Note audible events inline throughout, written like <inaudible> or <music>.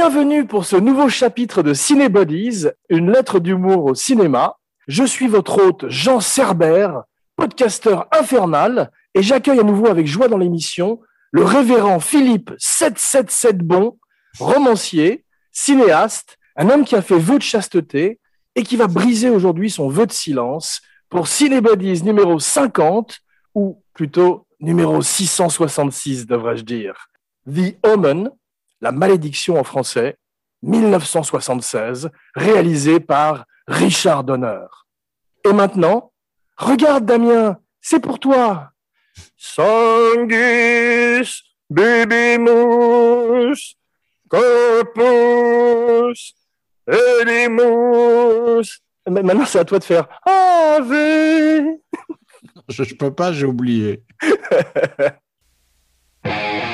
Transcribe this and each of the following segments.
Bienvenue pour ce nouveau chapitre de Cinébodies, une lettre d'humour au cinéma. Je suis votre hôte Jean Cerbère, podcasteur infernal, et j'accueille à nouveau avec joie dans l'émission le révérend Philippe 777 Bon, romancier, cinéaste, un homme qui a fait vœu de chasteté et qui va briser aujourd'hui son vœu de silence pour Cinébodies numéro 50, ou plutôt numéro 666, devrais-je dire. The Omen, La malédiction en français, 1976, réalisé par Richard Donner. Et maintenant, regarde Damien, c'est pour toi. Sangus, baby mousse, corpus, edimus. Mais Maintenant, c'est à toi de faire Ave. Je, je peux pas, j'ai oublié. <laughs>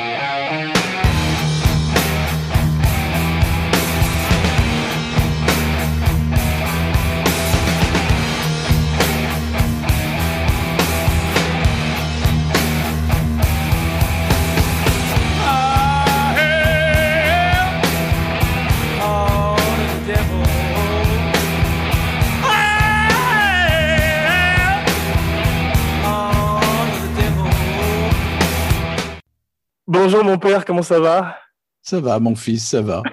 Bonjour mon père, comment ça va? Ça va, mon fils, ça va.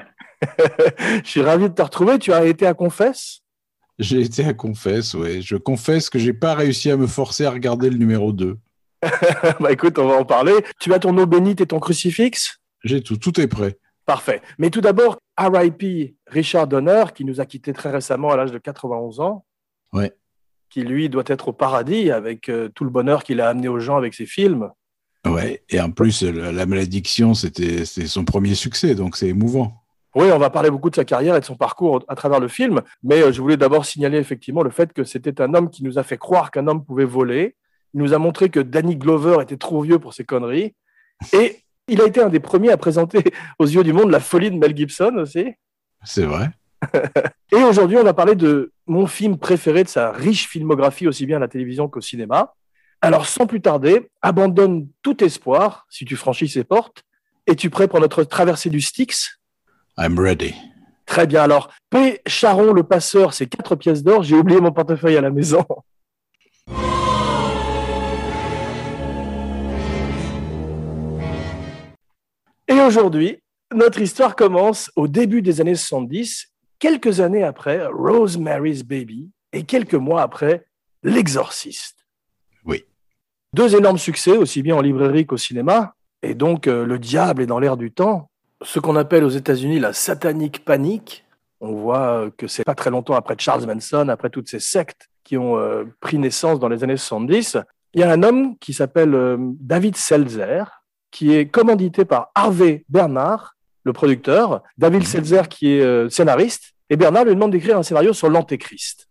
<laughs> Je suis ravi de te retrouver. Tu as été à Confesse? J'ai été à Confesse, ouais. Je confesse que j'ai pas réussi à me forcer à regarder le numéro 2. <laughs> Bah écoute, on va en parler. Tu as ton eau bénite et ton crucifix? J'ai tout, tout est prêt. Parfait. Mais tout d'abord, RIP Richard Donner, qui nous a quittés très récemment à l'âge de 91 ans, Ouais. qui lui doit être au paradis avec euh, tout le bonheur qu'il a amené aux gens avec ses films. Ouais. Et en plus, la, malédiction, c'était c'était son premier succès, donc c'est émouvant. Oui, on va parler beaucoup de sa carrière et de son parcours à travers le film, mais euh, je voulais d'abord signaler effectivement le fait que c'était un homme qui nous a fait croire qu'un homme pouvait voler. Il nous a montré que Danny Glover était trop vieux pour ses conneries. Et il a été un des premiers à présenter <laughs> aux yeux du monde la folie de Mel Gibson aussi. C'est vrai. <laughs> Et aujourd'hui, on va parler de mon film préféré de sa riche filmographie, aussi bien à la télévision qu'au cinéma. Alors, sans plus tarder, abandonne tout espoir si tu franchis ces portes. Es-tu prêt pour notre traversée du Styx I'm ready. Très bien. Alors, P. Charon le passeur, c'est quatre pièces d'or. J'ai oublié mon portefeuille à la maison. Et aujourd'hui, notre histoire commence au début des années 70, quelques années après Rosemary's Baby et quelques mois après L'Exorciste. Deux énormes succès, aussi bien en librairie qu'au cinéma. Et donc, euh, Le Diable est dans l'air du temps. Ce qu'on appelle aux États-Unis la satanique panique. On voit euh, que c'est pas très longtemps après Charles Manson, après toutes ces sectes qui ont euh, pris naissance dans les années 70. Il y a un homme qui s'appelle David Seltzer, qui est commandité par Harvey Bernard, le producteur. David Seltzer qui est scénariste. Et Bernard lui demande d'écrire un scénario sur l'Antéchrist.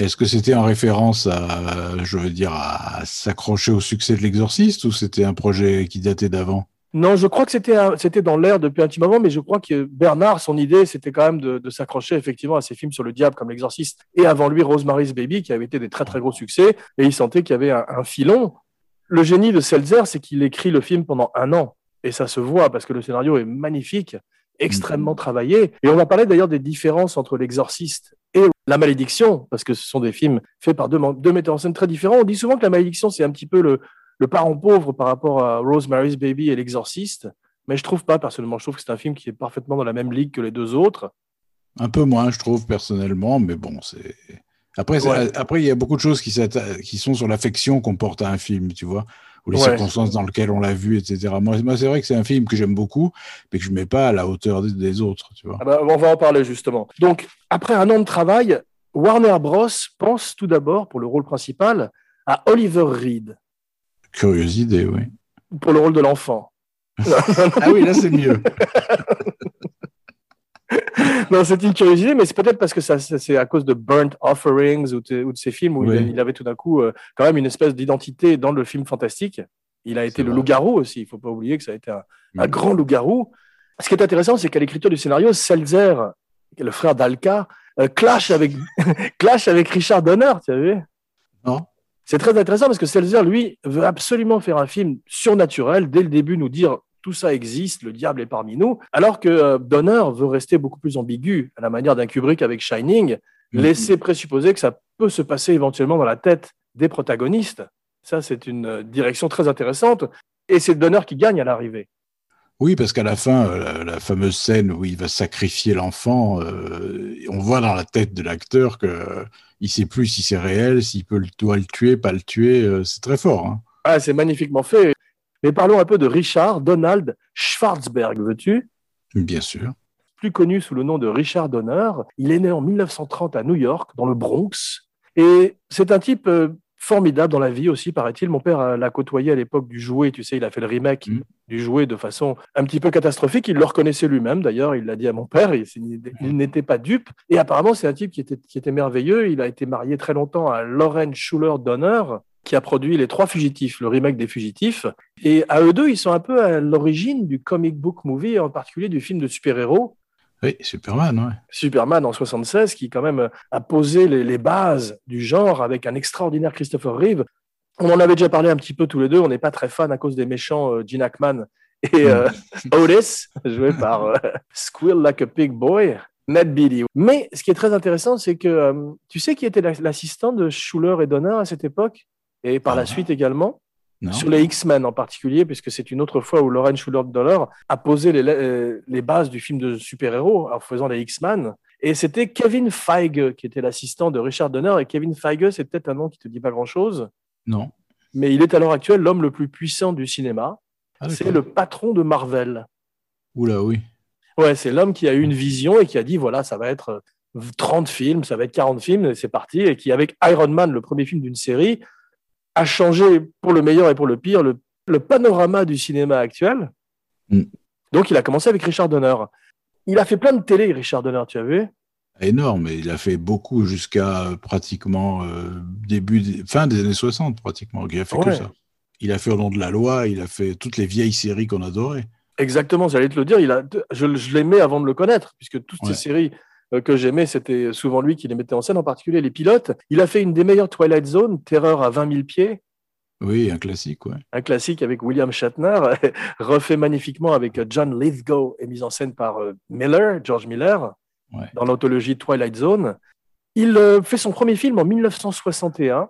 Est-ce que c'était en référence à, je veux dire, à s'accrocher au succès de l'exorciste ou c'était un projet qui datait d'avant? Non, je crois que c'était dans l'air depuis un petit moment, mais je crois que Bernard, son idée, c'était quand même de, de s'accrocher effectivement à ces films sur le diable comme L'Exorciste et avant lui Rosemary's Baby, qui avait été des très très gros succès, et il sentait qu'il y avait un, un filon. Le génie de Seltzer, c'est qu'il écrit le film pendant un an, et ça se voit parce que le scénario est magnifique, extrêmement travaillé. Et on va parler d'ailleurs des différences entre L'Exorciste La Malédiction, parce que ce sont des films faits par deux, metteurs en scène très différents. On dit souvent que La Malédiction, c'est un petit peu le, le parent pauvre par rapport à Rosemary's Baby et L'Exorciste. Mais je trouve pas, personnellement. Je trouve que c'est un film qui est parfaitement dans la même ligue que les deux autres. Un peu moins, je trouve, personnellement, mais bon, c'est. Après, Ouais. après, il y a beaucoup de choses qui, qui sont sur l'affection qu'on porte à un film, tu vois, ou les Ouais. circonstances dans lesquelles on l'a vu, etc. Moi, moi c'est vrai que c'est un film que j'aime beaucoup, mais que je mets pas à la hauteur des, des autres, tu vois. Ah bah, on va en parler justement. Donc, après un an de travail, Warner Bros. pense tout d'abord, pour le rôle principal, à Oliver Reed, Curieuse idée, oui. pour le rôle de l'enfant. <laughs> Ah oui, là, c'est mieux. <laughs> non, c'est une curiosité, mais c'est peut-être parce que ça, ça- c'est à cause de Burnt Offerings ou de, ou de ces films où il, Oui. il avait tout d'un coup euh, quand même une espèce d'identité dans le film fantastique. Il a été le loup-garou aussi. Il faut pas oublier que ça a été un, un Mm. grand loup-garou. Ce qui est intéressant, c'est qu'à l'écriture du scénario, est le frère d'Alka, euh, clash avec <laughs> clash avec Richard Donner. Tu as vu? Non C'est très intéressant parce que Seltzer, lui, veut absolument faire un film surnaturel. Dès le début, nous dire tout ça existe, le diable est parmi nous, alors que euh, Donner veut rester beaucoup plus ambigu, à la manière d'un Kubrick avec Shining, Mhm. laisser présupposer que ça peut se passer éventuellement dans la tête des protagonistes. Ça, c'est une euh, direction très intéressante, et c'est Donner qui gagne à l'arrivée. Oui, parce qu'à la fin, euh, la, la fameuse scène où il va sacrifier l'enfant, euh, on voit dans la tête de l'acteur que euh, il sait plus si c'est réel, s'il peut le, doit le tuer, pas le tuer. euh, c'est très fort. Hein. Ah, c'est magnifiquement fait. Mais parlons un peu de Richard Donald Schwarzberg, veux-tu? Bien sûr. plus connu sous le nom de Richard Donner. Il est né en 1930 à New York, dans le Bronx. Et c'est un type euh, formidable dans la vie aussi, paraît-il. Mon père euh, l'a côtoyé à l'époque du jouet. Tu sais, il a fait le remake Mm. du jouet de façon un petit peu catastrophique. Il le reconnaissait lui-même, d'ailleurs. Il l'a dit à mon père. Il, il n'était pas dupe. Et apparemment, c'est un type qui était, qui était merveilleux. Il a été marié très longtemps à Lauren Schuler Donner qui a produit Les Trois Fugitifs, le remake des Fugitifs. Et à eux deux, ils sont un peu à l'origine du comic book movie, en particulier du film de super-héros Oui, Superman, ouais. Superman en 76, qui quand même a posé les, les bases du genre avec un extraordinaire Christopher Reeve. On en avait déjà parlé un petit peu tous les deux. On n'est pas très fan à cause des méchants euh, Gene Hackman et euh, <laughs> Otis, joué par euh, Squeal Like a Pig Boy, Ned Beatty. Mais ce qui est très intéressant, c'est que euh, tu sais qui était la- l'assistant de Schuller et Donner à cette époque? Et par la suite également Non sur les X-Men en particulier, puisque c'est une autre fois où Lauren Schuller Donner a posé les, euh, les bases du film de super-héros en faisant les X-Men. Et c'était Kevin Feige qui était l'assistant de Richard Donner. Et Kevin Feige, c'est peut-être un nom qui te dit pas grand-chose, Non. mais il est à l'heure actuelle l'homme le plus puissant du cinéma. Ah, c'est le patron de Marvel. Oula, oui. Ouais, c'est l'homme qui a eu une vision et qui a dit voilà, ça va être euh, 30 films, ça va être 40 films, et c'est parti. Et qui, avec Iron Man, le premier film d'une série, a changé pour le meilleur et pour le pire le, le panorama du cinéma actuel. Mm. Donc, il a commencé avec Richard Donner. Il a fait plein de télé, Richard Donner, tu as vu? Énorme. Il a fait beaucoup jusqu'à euh, pratiquement euh, début, fin des années 60, pratiquement. Il a fait que ça. Il a fait Au nom de la loi, il a fait toutes les vieilles séries qu'on adorait. Exactement, j'allais te le dire. Il a, je, je l'aimais avant de le connaître, puisque toutes Ouais. ces séries que j'aimais, c'était souvent lui qui les mettait en scène, en particulier les pilotes. Il a fait une des meilleures Twilight Zone, Terreur à 20 000 pieds, Oui, un classique, ouais. un classique avec William Shatner, <laughs> refait magnifiquement avec euh, John Lithgow et mis en scène par euh, Miller, George Miller, Ouais. dans l'anthologie Twilight Zone. Il euh, fait son premier film en 1961,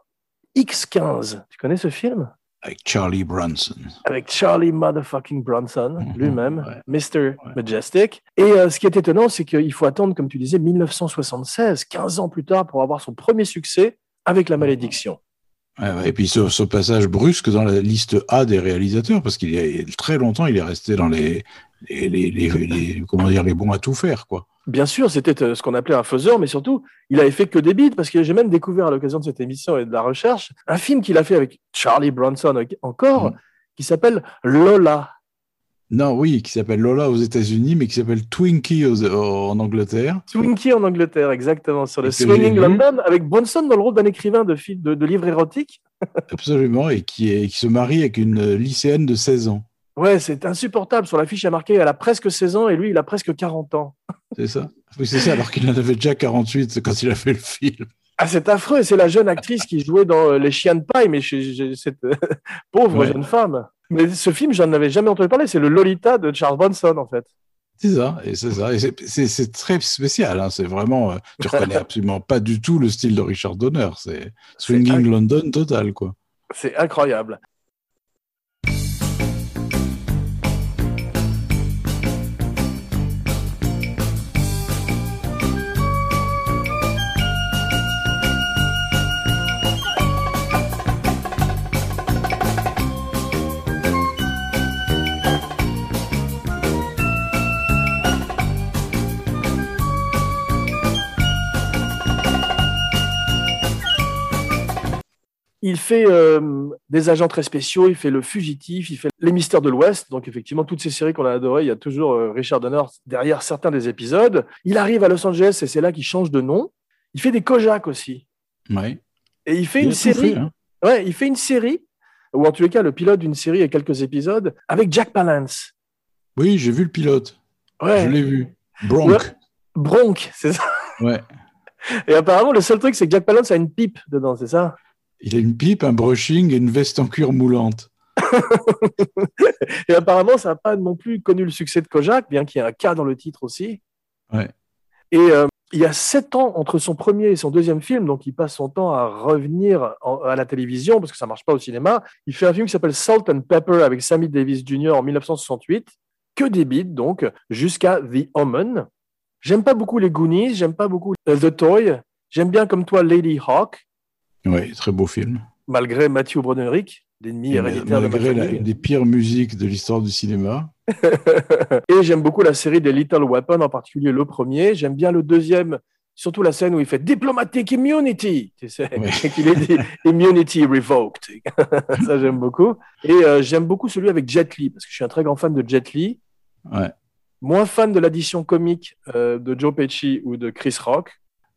X15. Tu connais ce film? Avec Charlie Brunson. avec Charlie motherfucking Bronson Mhm, lui-même, ouais. Mr. Majestic. Et euh, ce qui est étonnant, c'est qu'il faut attendre, comme tu disais, 1976, 15 ans plus tard, pour avoir son premier succès avec La Malédiction. Et puis ce, ce passage brusque dans la liste A des réalisateurs, parce qu'il y a très longtemps, il est resté dans les, les, les, comment dire, les bons à tout faire, quoi. Bien sûr, c'était euh, ce qu'on appelait un faiseur, mais surtout, il avait fait que des beats, parce que j'ai même découvert à l'occasion de cette émission et de la recherche, un film qu'il a fait avec Charlie Bronson euh, encore, Mhm. qui s'appelle Lola. Non, oui, qui s'appelle Lola aux États-Unis, mais qui s'appelle Twinkie aux- en Angleterre. Twinkie en Angleterre, exactement, sur le Swinging. London, avec Bronson dans le rôle d'un écrivain de, de, de livres érotiques. <laughs> Absolument, et qui, est, qui se marie avec une lycéenne de 16 ans. Ouais, c'est insupportable. Sur l'affiche, il y a marqué elle a presque 16 ans et lui, il a presque 40 ans. <laughs> C'est ça Oui, c'est ça, alors qu'il en avait déjà 48 quand il a fait le film. Ah, c'est affreux. C'est la jeune actrice qui jouait dans euh, Les Chiens de paille, mais cette <laughs> pauvre Ouais. jeune femme. Mais ce film, j'en avais jamais entendu parler. C'est le Lolita de Charles Bronson, en fait. C'est ça, et c'est ça. Et c'est- très spécial. Hein. C'est vraiment. euh, tu reconnais <laughs> absolument pas du tout le style de Richard Donner. C'est Swinging London total, quoi. C'est incroyable. Il fait euh, des agents très spéciaux, il fait le fugitif, il fait les mystères de l'Ouest. Donc effectivement, toutes ces séries qu'on a adorées, il y a toujours euh, Richard Donner derrière certains des épisodes. Il arrive à Los Angeles et c'est là qu'il change de nom. Il fait des Kojak aussi. Ouais. Et il fait Il une série. fait, hein. Ouais, il fait une série, ou en tous les cas le pilote d'une série et quelques épisodes, avec Jack Palance. Oui, j'ai vu le pilote. Ouais. Je l'ai vu. Bronk. Ouais. Bronk, c'est ça. Ouais. Et apparemment, le seul truc, c'est que Jack Palance a une pipe dedans, c'est ça? Il a une pipe, un brushing et une veste en cuir moulante. <laughs> et apparemment, ça n'a pas non plus connu le succès de Kojak, bien qu'il y ait un cas dans le titre aussi. Ouais. Et euh, il y a sept ans entre son premier et son deuxième film, donc il passe son temps à revenir en- à la télévision parce que ça marche pas au cinéma. Il fait un film qui s'appelle Salt and Pepper avec Sammy Davis Jr. en 1968, que des beats donc, jusqu'à The Omen. J'aime pas beaucoup les Goonies, j'aime pas beaucoup euh, The Toy, j'aime bien comme toi Lady Hawk, Ouais, très beau film. malgré Matthew Broderick, l'ennemi héréditaire de ma Malgré la- famille. une des pires musiques de l'histoire du cinéma. <laughs> et j'aime beaucoup la série des Little Weapon, en particulier le premier. J'aime bien le deuxième, surtout la scène où il fait Diplomatic Immunity, tu sais, <laughs> qu'il est dit <laughs> Immunity Revoked. Ça, j'aime beaucoup. Et euh, j'aime beaucoup celui avec Jet Li, parce que je suis un très grand fan de Jet Li. Ouais. Moins fan de l'addition comique euh, de Joe Pesci ou de Chris Rock.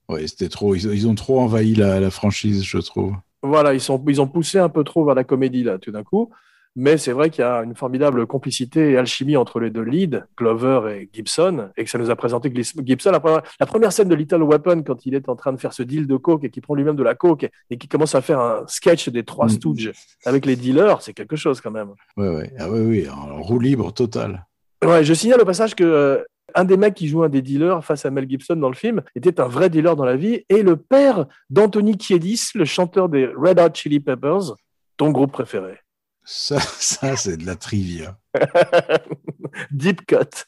Ouais, c'était trop. Ils, ils ont trop envahi la, la franchise, je trouve. Voilà, ils, sont, ils ont poussé un peu trop vers la comédie, là, tout d'un coup. Mais c'est vrai qu'il y a une formidable complicité et alchimie entre les deux leads, Glover et Gibson, et que ça nous a présenté Gibson. La première, la première scène de Little Weapon, quand il est en train de faire ce deal de coke et qu'il prend lui-même de la coke et qu'il commence à faire un sketch des trois Mm. Stooges avec les dealers, c'est quelque chose quand même. Ouais, ouais. Ah, ouais, oui, en roue libre totale. Ouais, je signale au passage que euh, un des mecs qui joue un des dealers face à Mel Gibson dans le film était un vrai dealer dans la vie et le père d'Anthony Kiedis, le chanteur des Red Hot Chili Peppers, ton groupe préféré. Ça, ça c'est de la trivia. <laughs> Deep cut.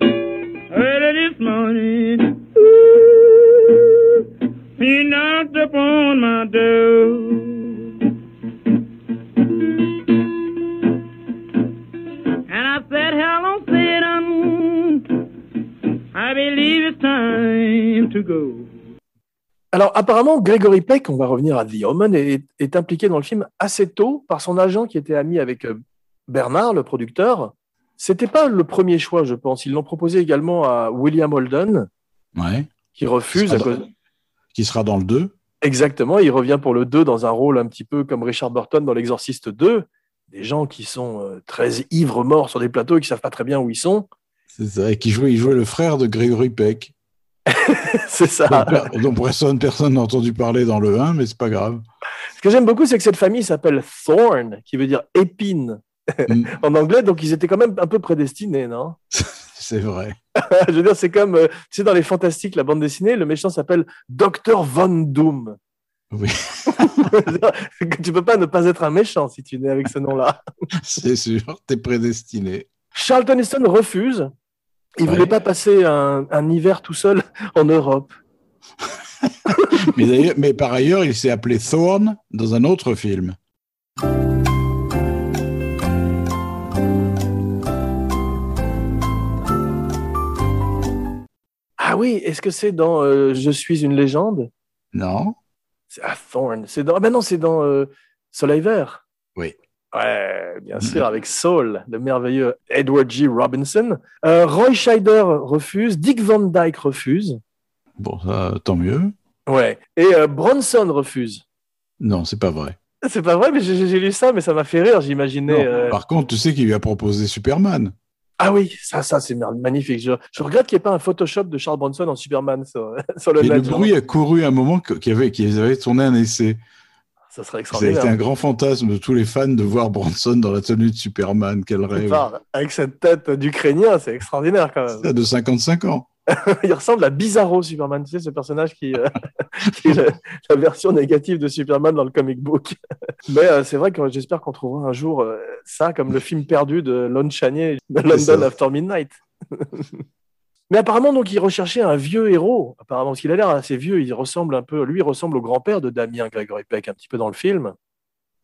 Early this morning, ooh, he knocked upon my door. I said, Hello, Satan. I believe it's time to go. Alors, apparemment, Gregory Peck, on va revenir à The Omen, est, est impliqué dans le film assez tôt par son agent qui était ami avec euh, Bernard, le producteur. C'était pas le premier choix, je pense. Ils l'ont proposé également à William Holden, Ouais. qui refuse. Qui sera cause- Qui sera dans le 2. Exactement, il revient pour le 2 dans un rôle un petit peu comme Richard Burton dans L'Exorciste 2. Des gens qui sont euh, très ivres morts sur des plateaux et qui savent pas très bien où ils sont. C'est ça. Et qui jouait, il jouait le frère de Gregory Peck. <laughs> C'est ça. dont personne personne n'a entendu parler dans le 1, mais c'est pas grave. Ce que j'aime beaucoup, c'est que cette famille s'appelle Thorn, qui veut dire épine Mm. <laughs> en anglais, donc ils étaient quand même un peu prédestinés, non? <laughs> C'est vrai. Je veux dire, c'est comme, euh, tu sais, dans les Fantastiques, la bande dessinée, le méchant s'appelle Dr. Von Doom. Oui. <laughs> tu peux pas ne pas être un méchant si tu nais avec ce nom-là. <laughs> C'est sûr, t'es prédestiné. Charlton Heston refuse. Il Ouais. voulait pas passer un, un hiver tout seul en Europe. <laughs> Mais, mais par ailleurs, il s'est appelé Thorn dans un autre film. Ah oui, est-ce que c'est dans euh, Je suis une légende? Non C'est ah, Thorn. C'est dans. Ah ben non, c'est dans euh, Soleil Vert. Oui. Ouais, bien sûr, avec Saul, le merveilleux Edward G. Robinson. Euh, Roy Scheider refuse. Dick Van Dyke refuse. Bon, ça, tant mieux. Ouais. Et euh, Bronson refuse. Non, c'est pas vrai. C'est pas vrai, mais j'ai j'ai lu ça, mais ça m'a fait rire. J'imaginais. Euh, Par contre, tu sais qu'il lui a proposé Superman. Ah oui, ça, ça c'est magnifique. Je, je regrette qu'il n'y ait pas un Photoshop de Charles Bronson en Superman sur, <laughs> sur le Et le bruit a couru un moment qu'ils avaient, avaient tourné un essai. Ça serait extraordinaire. été un grand fantasme de tous les fans de voir Bronson dans la tenue de Superman. Quel rêve. Avec cette tête d'Ukrainien, c'est extraordinaire quand même. Ça, de 55 ans. <laughs> Il ressemble à Bizarro Superman, tu sais, ce personnage qui, euh, <laughs> qui est la version négative de Superman dans le comic book. Mais euh, c'est vrai que j'espère qu'on trouvera un jour euh, ça comme le film perdu de Lon Chaney, de London. After Midnight. <laughs> Mais apparemment, donc, il recherchait un vieux héros. Apparemment, parce qu'il a l'air assez vieux. Il ressemble un peu, lui, il ressemble au grand-père de Damien Gregory Peck, un petit peu dans le film.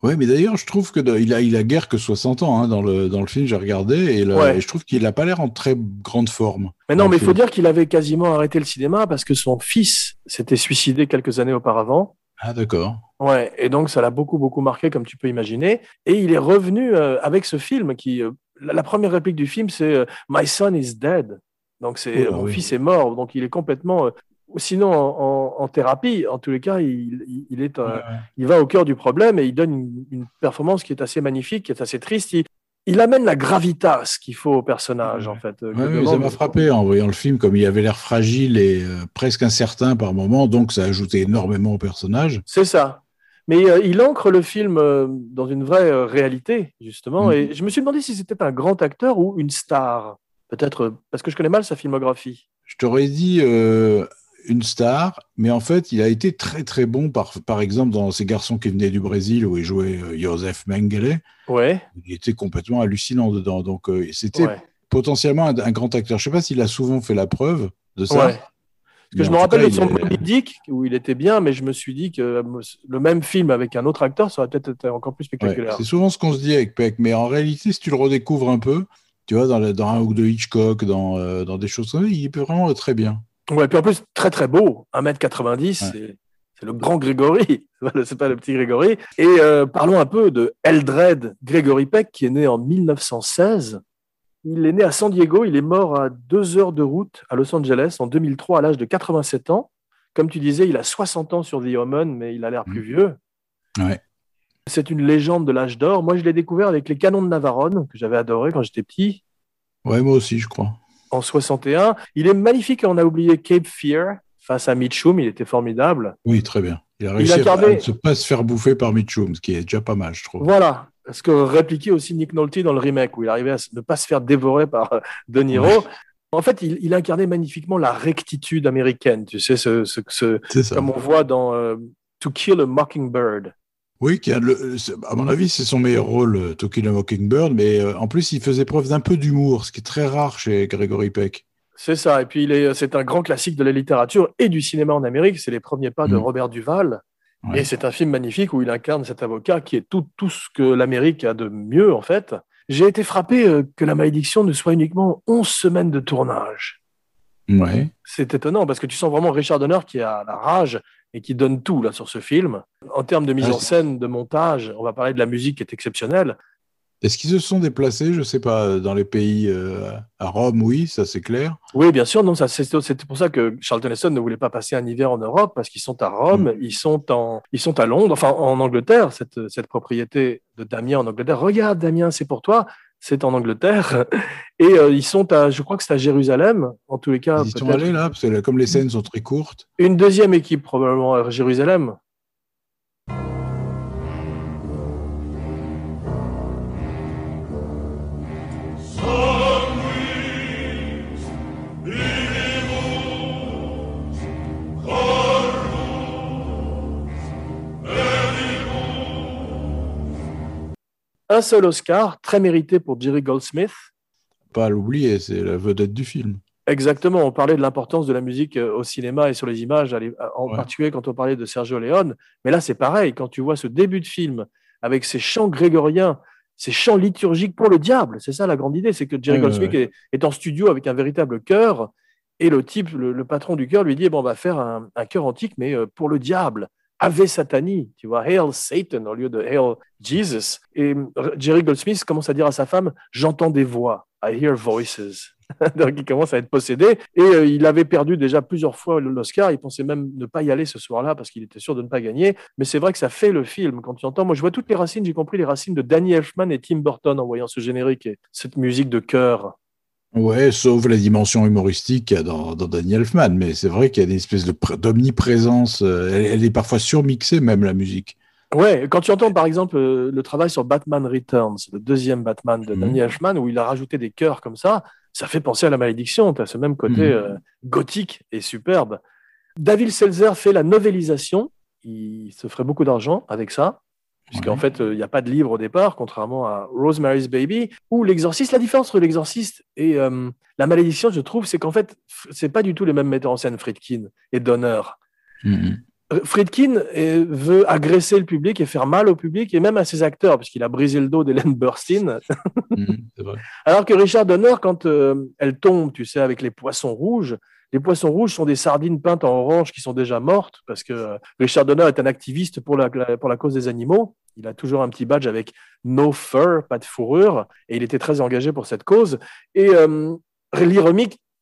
Oui, mais d'ailleurs, je trouve que de- il a, il a guère que 60 ans hein, dans, le, dans le film, j'ai regardé, et, le- Ouais. et je trouve qu'il n'a pas l'air en très grande forme. Mais non, mais il faut dire qu'il avait quasiment arrêté le cinéma parce que son fils s'était suicidé quelques années auparavant. Ah, d'accord. Ouais, et donc ça l'a beaucoup, beaucoup marqué, comme tu peux imaginer. Et il est revenu euh, avec ce film qui. euh, la, la première réplique du film, c'est euh, My son is dead. Donc, c'est mon oui. fils est mort. Donc, il est complètement. sinon, en, en- en thérapie, en tous les cas, il, il- il est, Ouais, ouais. il va au cœur du problème et il donne une, une performance qui est assez magnifique, qui est assez triste. Il, il amène la gravitas qu'il faut au personnage, en fait. Ouais, ça m'a frappé en voyant le film, comme il avait l'air fragile et euh, presque incertain par moment, donc ça ajoutait énormément au personnage. C'est ça. Mais euh, il ancre le film euh, dans une vraie euh, réalité, justement. Mhm. Et je me suis demandé si c'était un grand acteur ou une star. Peut-être parce que je connais mal sa filmographie. Je t'aurais dit euh, une star, mais en fait, il a été très très bon, par, par exemple, dans Ces garçons qui venaient du Brésil, où il jouait euh, Joseph Mengele. Ouais. Il était complètement hallucinant dedans. Donc, euh, c'était ouais. potentiellement un, un grand acteur. Je sais pas s'il a souvent fait la preuve de ça. Ouais. Parce que je me rappelle cas, de son est- Moby Dick, où il était bien, mais je me suis dit que euh, le même film avec un autre acteur, ça aurait peut-être été encore plus Ouais, spectaculaire. c'est souvent ce qu'on se dit avec Peck, mais en réalité, si tu le redécouvres un peu, tu vois, dans, la- dans un ou de Hitchcock, dans, euh, dans des choses comme ça, il peut vraiment très bien. Ouais, puis en plus, très très beau, 1m90, Ouais. c'est- le grand Grégory, <laughs> c'est pas le- petit Grégory. Et euh, parlons un peu de Eldred Gregory Peck, qui est né en 1916. Il est né à San Diego, il est mort à deux heures de route à Los Angeles en 2003 à l'âge de 87 ans. Comme tu disais, il a 60 ans sur The Omen, mais il a l'air plus Mhm. vieux. Ouais. C'est une légende de l'âge d'or. Moi, je l'ai découvert avec les canons de Navarone, que j'avais adoré quand j'étais petit. Ouais, moi aussi, je crois. En 61. Il est magnifique, on a oublié Cape Fear face à Mitchum, il était formidable. Oui, très bien. Il a réussi à- ne pas se faire bouffer par Mitchum, ce qui est déjà pas mal, je trouve. Voilà, ce que répliquait aussi Nick Nolte dans le remake, où il arrivait à ne pas se faire dévorer par euh, De Niro. Ouais. En fait, il, il incarnait magnifiquement la rectitude américaine, tu sais, ce, ce- ce- comme on voit dans euh, To Kill a Mockingbird. Oui, qui a le, c'est- à mon avis, c'est son meilleur rôle, euh, To Kill a Mockingbird, mais euh, en plus, il faisait preuve d'un peu d'humour, ce qui est très rare chez Gregory Peck. C'est ça, et puis c'est un grand classique de la littérature et du cinéma en Amérique, c'est les premiers pas de Mhm. Robert Duval. Ouais. Et c'est un film magnifique où il incarne cet avocat qui est tout, tout ce que l'Amérique a de mieux, en fait. J'ai été frappé euh, que La Malédiction ne soit uniquement 11 semaines de tournage. Ouais. C'est étonnant parce que tu sens vraiment Richard Donner qui a la rage et qui donne tout là sur ce film. En termes de mise Ah, en scène, de montage, on va parler de la musique qui est exceptionnelle. Est-ce qu'ils se sont déplacés, je sais pas, euh, dans les pays euh, à Rome, oui, ça c'est clair. Oui, bien sûr. Non, ça, c'est, c'était pour ça que Charlton Heston ne voulait pas passer un hiver en Europe parce qu'ils sont à Rome, ils sont en, ils sont à Londres, enfin en Angleterre. Cette, cette propriété de Damien en Angleterre. Regarde, Damien, c'est pour toi. C'est en Angleterre. Et euh, ils sont à, je crois que c'est à Jérusalem. En tous les cas, Ils sont allés là, parce que comme les scènes sont très courtes. une deuxième équipe probablement à Jérusalem. Un seul Oscar, très mérité pour Jerry Goldsmith. Pas à l'oublier, c'est la vedette du film. Exactement, on parlait de l'importance de la musique euh, au cinéma et sur les images, allez, en Ouais. particulier quand on parlait de Sergio Leone. Mais là, c'est pareil, quand tu vois ce début de film avec ces chants grégoriens, ces chants liturgiques pour le diable, c'est ça la grande idée, c'est que Jerry Ouais, ouais, Goldsmith Est, est en studio avec un véritable chœur et le type, le, le patron du chœur lui dit, bon, on va faire un, un chœur antique, mais euh, pour le diable. Ave Satani, tu vois, Hail Satan au lieu de Hail Jesus. Et euh, Jerry Goldsmith commence à dire à sa femme, j'entends des voix, I hear voices. <laughs> Donc il commence à être possédé. Et euh, il avait perdu déjà plusieurs fois l'Oscar. Il pensait même ne pas y aller ce soir-là parce qu'il était sûr de ne pas gagner. Mais c'est vrai que ça fait le film. Quand tu entends, moi je vois toutes les racines, j'ai compris les racines de Danny Elfman et Tim Burton en voyant ce générique et cette musique de chœur. Ouais, sauf la dimension humoristique qu'il y a dans, dans Danny Elfman, mais c'est vrai qu'il y a une espèce d'omniprésence. euh, Elle, elle est parfois surmixée même la musique. Ouais, quand tu entends par exemple euh, le travail sur Batman Returns, le deuxième Batman de Mhm. Danny Elfman, où il a rajouté des chœurs comme ça, ça fait penser à la malédiction. Tu as ce même côté Mhm. euh, gothique et superbe. David Seltzer fait la novélisation. Il se ferait beaucoup d'argent avec ça, puisqu'en Ouais. fait, euh, il n'y a pas de livre au départ, contrairement à Rosemary's Baby ou L'Exorciste. La différence entre L'Exorciste et euh, la malédiction, je trouve, c'est qu'en fait, c'est pas du tout les mêmes metteurs en scène, Friedkin et Donner. Mhm. Friedkin euh, veut agresser le public et faire mal au public et même à ses acteurs, puisqu'il a brisé le dos d'Hélène Burstyn. <laughs> Mhm. Alors que Richard Donner, quand euh, elle tombe, tu sais, avec les poissons rouges, les poissons rouges sont des sardines peintes en orange qui sont déjà mortes, parce que euh, Richard Donner est un activiste pour la, pour la cause des animaux. Il a toujours un petit badge avec no fur, pas de fourrure, et il était très engagé pour cette cause. Et euh,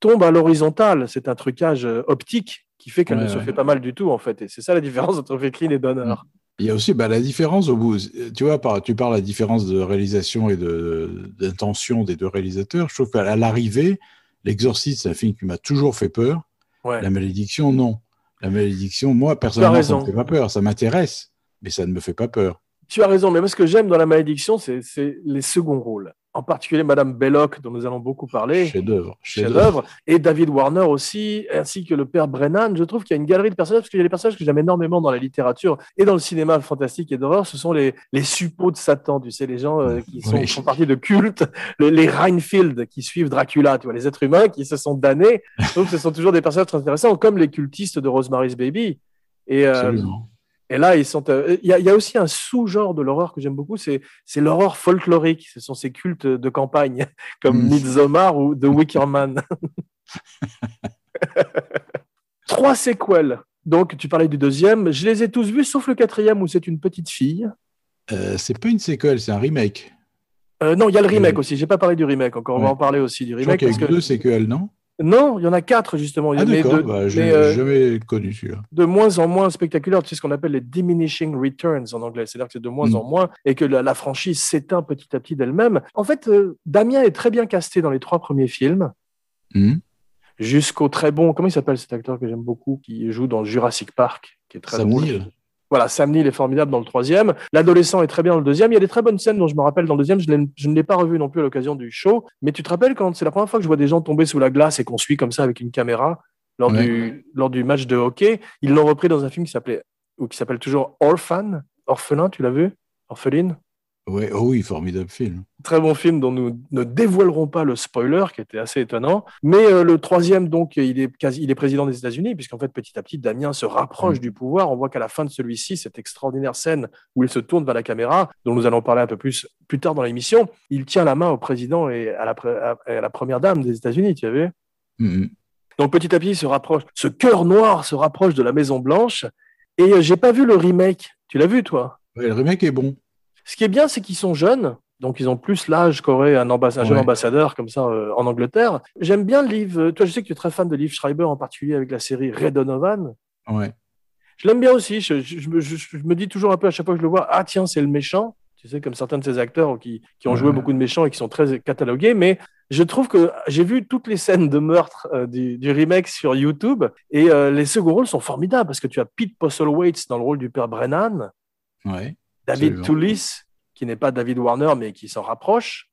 tombe à l'horizontale, c'est un trucage euh, optique qui fait qu'elle Ouais, ne se fait pas mal du tout, en fait. Et c'est ça la différence entre Friedkin et Donner. Il y a aussi bah, la différence au bout. Tu vois, par, tu parles de la différence de réalisation et de- d'intention des deux réalisateurs. Je trouve qu'à l'arrivée, L'Exorciste, c'est un film qui m'a toujours fait peur. Ouais. La malédiction, non. La malédiction, moi, personnellement, ça raison. me fait pas peur. Ça m'intéresse. mais ça ne me fait pas peur. Tu as raison, mais moi, ce que j'aime dans La Malédiction, c'est les seconds rôles. En particulier Madame Belloc, dont nous allons beaucoup parler. Chef-d'œuvre. chef-d'œuvre, et David Warner aussi, ainsi que le père Brennan. Je trouve qu'il y a une galerie de personnages, parce qu'il y a des personnages que j'aime énormément dans la littérature et dans le cinéma fantastique et d'horreur. Ce sont les, les suppôts de Satan, tu sais, les gens euh, qui sont, Oui. font partie de culte, les, les Reinfield qui suivent Dracula, tu vois, les êtres humains qui se sont damnés. Donc, ce sont toujours des personnages très intéressants, comme les cultistes de Rosemary's Baby. Et, euh, Absolument. Et là, ils sont. euh, Il y, a, il y a aussi un sous-genre de l'horreur que j'aime beaucoup, c'est l'horreur folklorique. Ce sont ces cultes de campagne, <laughs> comme Mm. Midsommar ou The Wicker Man. <laughs> Trois séquelles. Donc, tu parlais du deuxième. Je les ai tous vus, sauf le quatrième où c'est une petite fille. Euh, c'est pas une séquelle, c'est un remake. Euh, non, il y a le remake Euh, aussi. J'ai pas parlé du remake encore. On va en parler aussi du Je crois remake. qu'il y a Parce eu que... deux séquelles, non? Non, il y en a quatre justement. Ah de, bah, je euh, jamais connu celui-là. de moins en moins spectaculaire. Sais ce qu'on appelle les diminishing returns en anglais. C'est-à-dire que c'est de moins Mm. en moins et que la, la franchise s'éteint petit à petit d'elle-même. En fait, euh, Damien est très bien casté dans les trois premiers films. Hmm. Jusqu'au très bon, comment il s'appelle cet acteur que j'aime beaucoup, qui joue dans Jurassic Park, qui est très Sam. Neill. Voilà, Sam Neill est formidable dans le troisième. L'adolescent est très bien dans le deuxième. Il y a des très bonnes scènes dont je me rappelle dans le deuxième. Je, ne l'ai pas revu non plus à l'occasion du show. Mais tu te rappelles quand c'est la première fois que je vois des gens tomber sous la glace et qu'on suit comme ça avec une caméra lors, Ouais. du, lors du match de hockey? Ils l'ont repris dans un film qui s'appelait ou qui s'appelle toujours Orphan, Orphelin. Tu l'as vu? Orpheline? Ouais, oh oui, formidable film. Très bon film dont nous ne dévoilerons pas le spoiler, qui était assez étonnant. Mais euh, le troisième, donc, il est, quasi, il est président des États-Unis, puisqu'en fait, petit à petit, Damien se rapproche Mm. du pouvoir. On voit qu'à la fin de celui-ci, cette extraordinaire scène où il se tourne vers la caméra, dont nous allons parler un peu plus plus tard dans l'émission, il tient la main au président et à la, pre- à- à la première dame des États-Unis, tu as vu? Hmm. donc petit à petit, il se rapproche. Ce cœur noir se rapproche de la Maison Blanche. Et euh, j'ai pas vu le remake. Tu l'as vu, toi? Le remake est bon. Ce qui est bien, c'est qu'ils sont jeunes, donc ils ont plus l'âge qu'aurait un, jeune Ouais. ambassadeur comme ça euh, en Angleterre. J'aime bien le livre. euh, Toi, je sais que tu es très fan de Liv Schreiber, en particulier avec la série Ray Donovan. Ouais. Je l'aime bien aussi. Je, me- je- je me dis toujours un peu à chaque fois que je le vois, ah tiens, c'est le méchant. Tu sais, comme certains de ces acteurs qui, qui ont Ouais. joué beaucoup de méchants et qui sont très catalogués. Mais je trouve que j'ai vu toutes les scènes de meurtre euh, du, du remake sur YouTube et euh, les seconds rôles sont formidables parce que tu as Pete Postlethwaite dans le rôle du père Brennan, Ouais. David. Toulis, qui n'est pas David Warner mais qui s'en rapproche,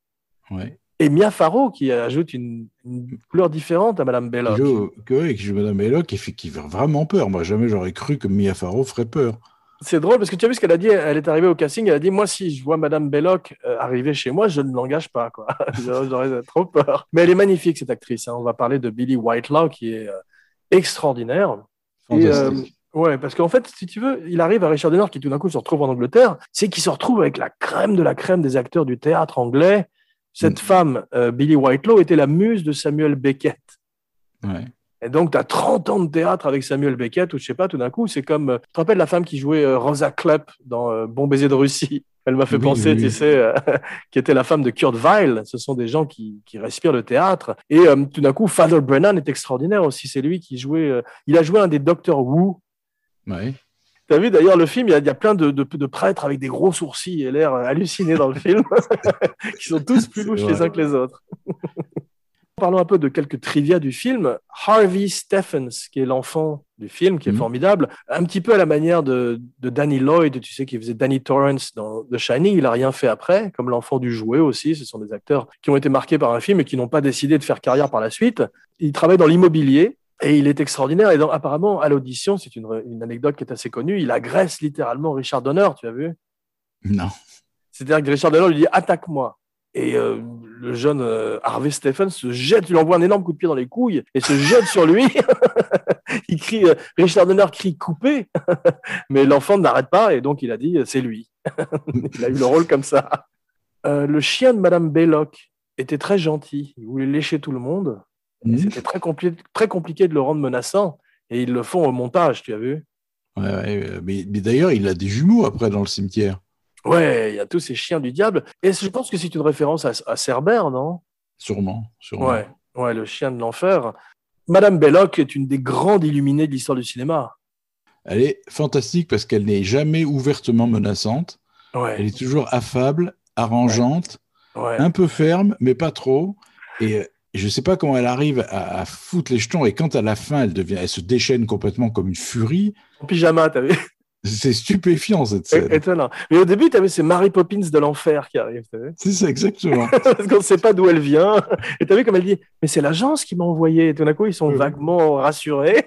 Ouais. et Mia Farrow qui ajoute une, une couleur différente à Madame Belloc. Que- ouais, qui joue Madame Belloc qui fait, qui fait vraiment peur. Moi, jamais j'aurais cru que Mia Farrow ferait peur. C'est drôle parce que tu as vu ce qu'elle a dit. Elle est arrivée au casting. Elle a dit Moi, si je vois Madame Belloc euh, arriver chez moi, je ne l'engage pas. quoi. <laughs> J'aurais trop peur. Mais elle est magnifique, cette actrice. hein. On va parler de Billy Whitelaw qui est euh, extraordinaire. Et, euh. Ouais, parce qu'en fait, si tu veux, il arrive à Richard Donner qui tout d'un coup se retrouve en Angleterre. C'est qu'il se retrouve avec la crème de la crème des acteurs du théâtre anglais. Cette Mm. femme, euh, Billy Whitelaw, était la muse de Samuel Beckett. Ouais. Et donc, tu as 30 ans de théâtre avec Samuel Beckett, ou je sais pas, tout d'un coup, c'est comme. euh, Tu te rappelles la femme qui jouait euh, Rosa Klepp dans euh, Bon baiser de Russie? <laughs> Elle m'a fait Oui, penser, oui, tu oui. sais, euh, <laughs> qui était la femme de Kurt Weill. Ce sont des gens qui, qui respirent le théâtre. Et tout d'un coup, Father Brennan est extraordinaire aussi. C'est lui qui jouait. il a joué un des Docteurs Wu. Ouais. Tu as vu d'ailleurs le film, il y a, il y a plein de, de- de prêtres avec des gros sourcils et l'air halluciné dans le film, <laughs> qui sont tous plus louches les uns que les autres. <laughs> Parlons un peu de quelques trivia du film. Harvey Stephens, qui est l'enfant du film, qui est Mhm. formidable, un petit peu à la manière de, de Danny Lloyd, tu sais, qui faisait Danny Torrance dans The Shining. Il a rien fait après, comme l'enfant du jouet aussi. Ce sont des acteurs qui ont été marqués par un film et qui n'ont pas décidé de faire carrière par la suite. Il travaille dans l'immobilier. Et il est extraordinaire. Et dans- apparemment, à l'audition, c'est une, une anecdote qui est assez connue, il agresse littéralement Richard Donner, tu as vu? Non. C'est-à-dire que Richard Donner lui dit attaque-moi. Et euh, le jeune euh, Harvey Stephens se jette, lui envoie un énorme coup de pied dans les couilles et se jette sur lui. <laughs> il crie, euh, Richard Donner crie coupé, <laughs> mais l'enfant n'arrête pas et donc il a dit c'est lui. <laughs> il a eu le rôle comme ça. Le chien de Madame Belloc était très gentil. Il voulait lécher tout le monde. Mhm. C'était très, compli- très compliqué de le rendre menaçant. Et ils le font au montage, tu as vu Ouais, euh, mais, mais d'ailleurs, il a des jumeaux après dans le cimetière. Ouais, il y a tous ces chiens du diable. Et je pense que c'est une référence à, à Cerbère, non? Sûrement. sûrement. Ouais, ouais, le chien de l'enfer. Madame Belloc est une des grandes illuminées de l'histoire du cinéma. Elle est fantastique parce qu'elle n'est jamais ouvertement menaçante. Elle est toujours affable, arrangeante, ouais. un peu ferme, mais pas trop. Et je ne sais pas comment elle arrive à, à foutre les jetons. Et quand à la fin, elle, devient, elle se déchaîne complètement comme une furie. En pyjama, t'as vu C'est stupéfiant cette scène. Étonnant. Mais au début, tu avais ces Mary Poppins de l'enfer qui arrivent. C'est ça, exactement. <laughs> Parce qu'on ne sait pas d'où elle vient. Et tu as vu comme elle dit Mais c'est l'agence qui m'a envoyé. Et tout d'un coup, ils sont Oui. vaguement rassurés.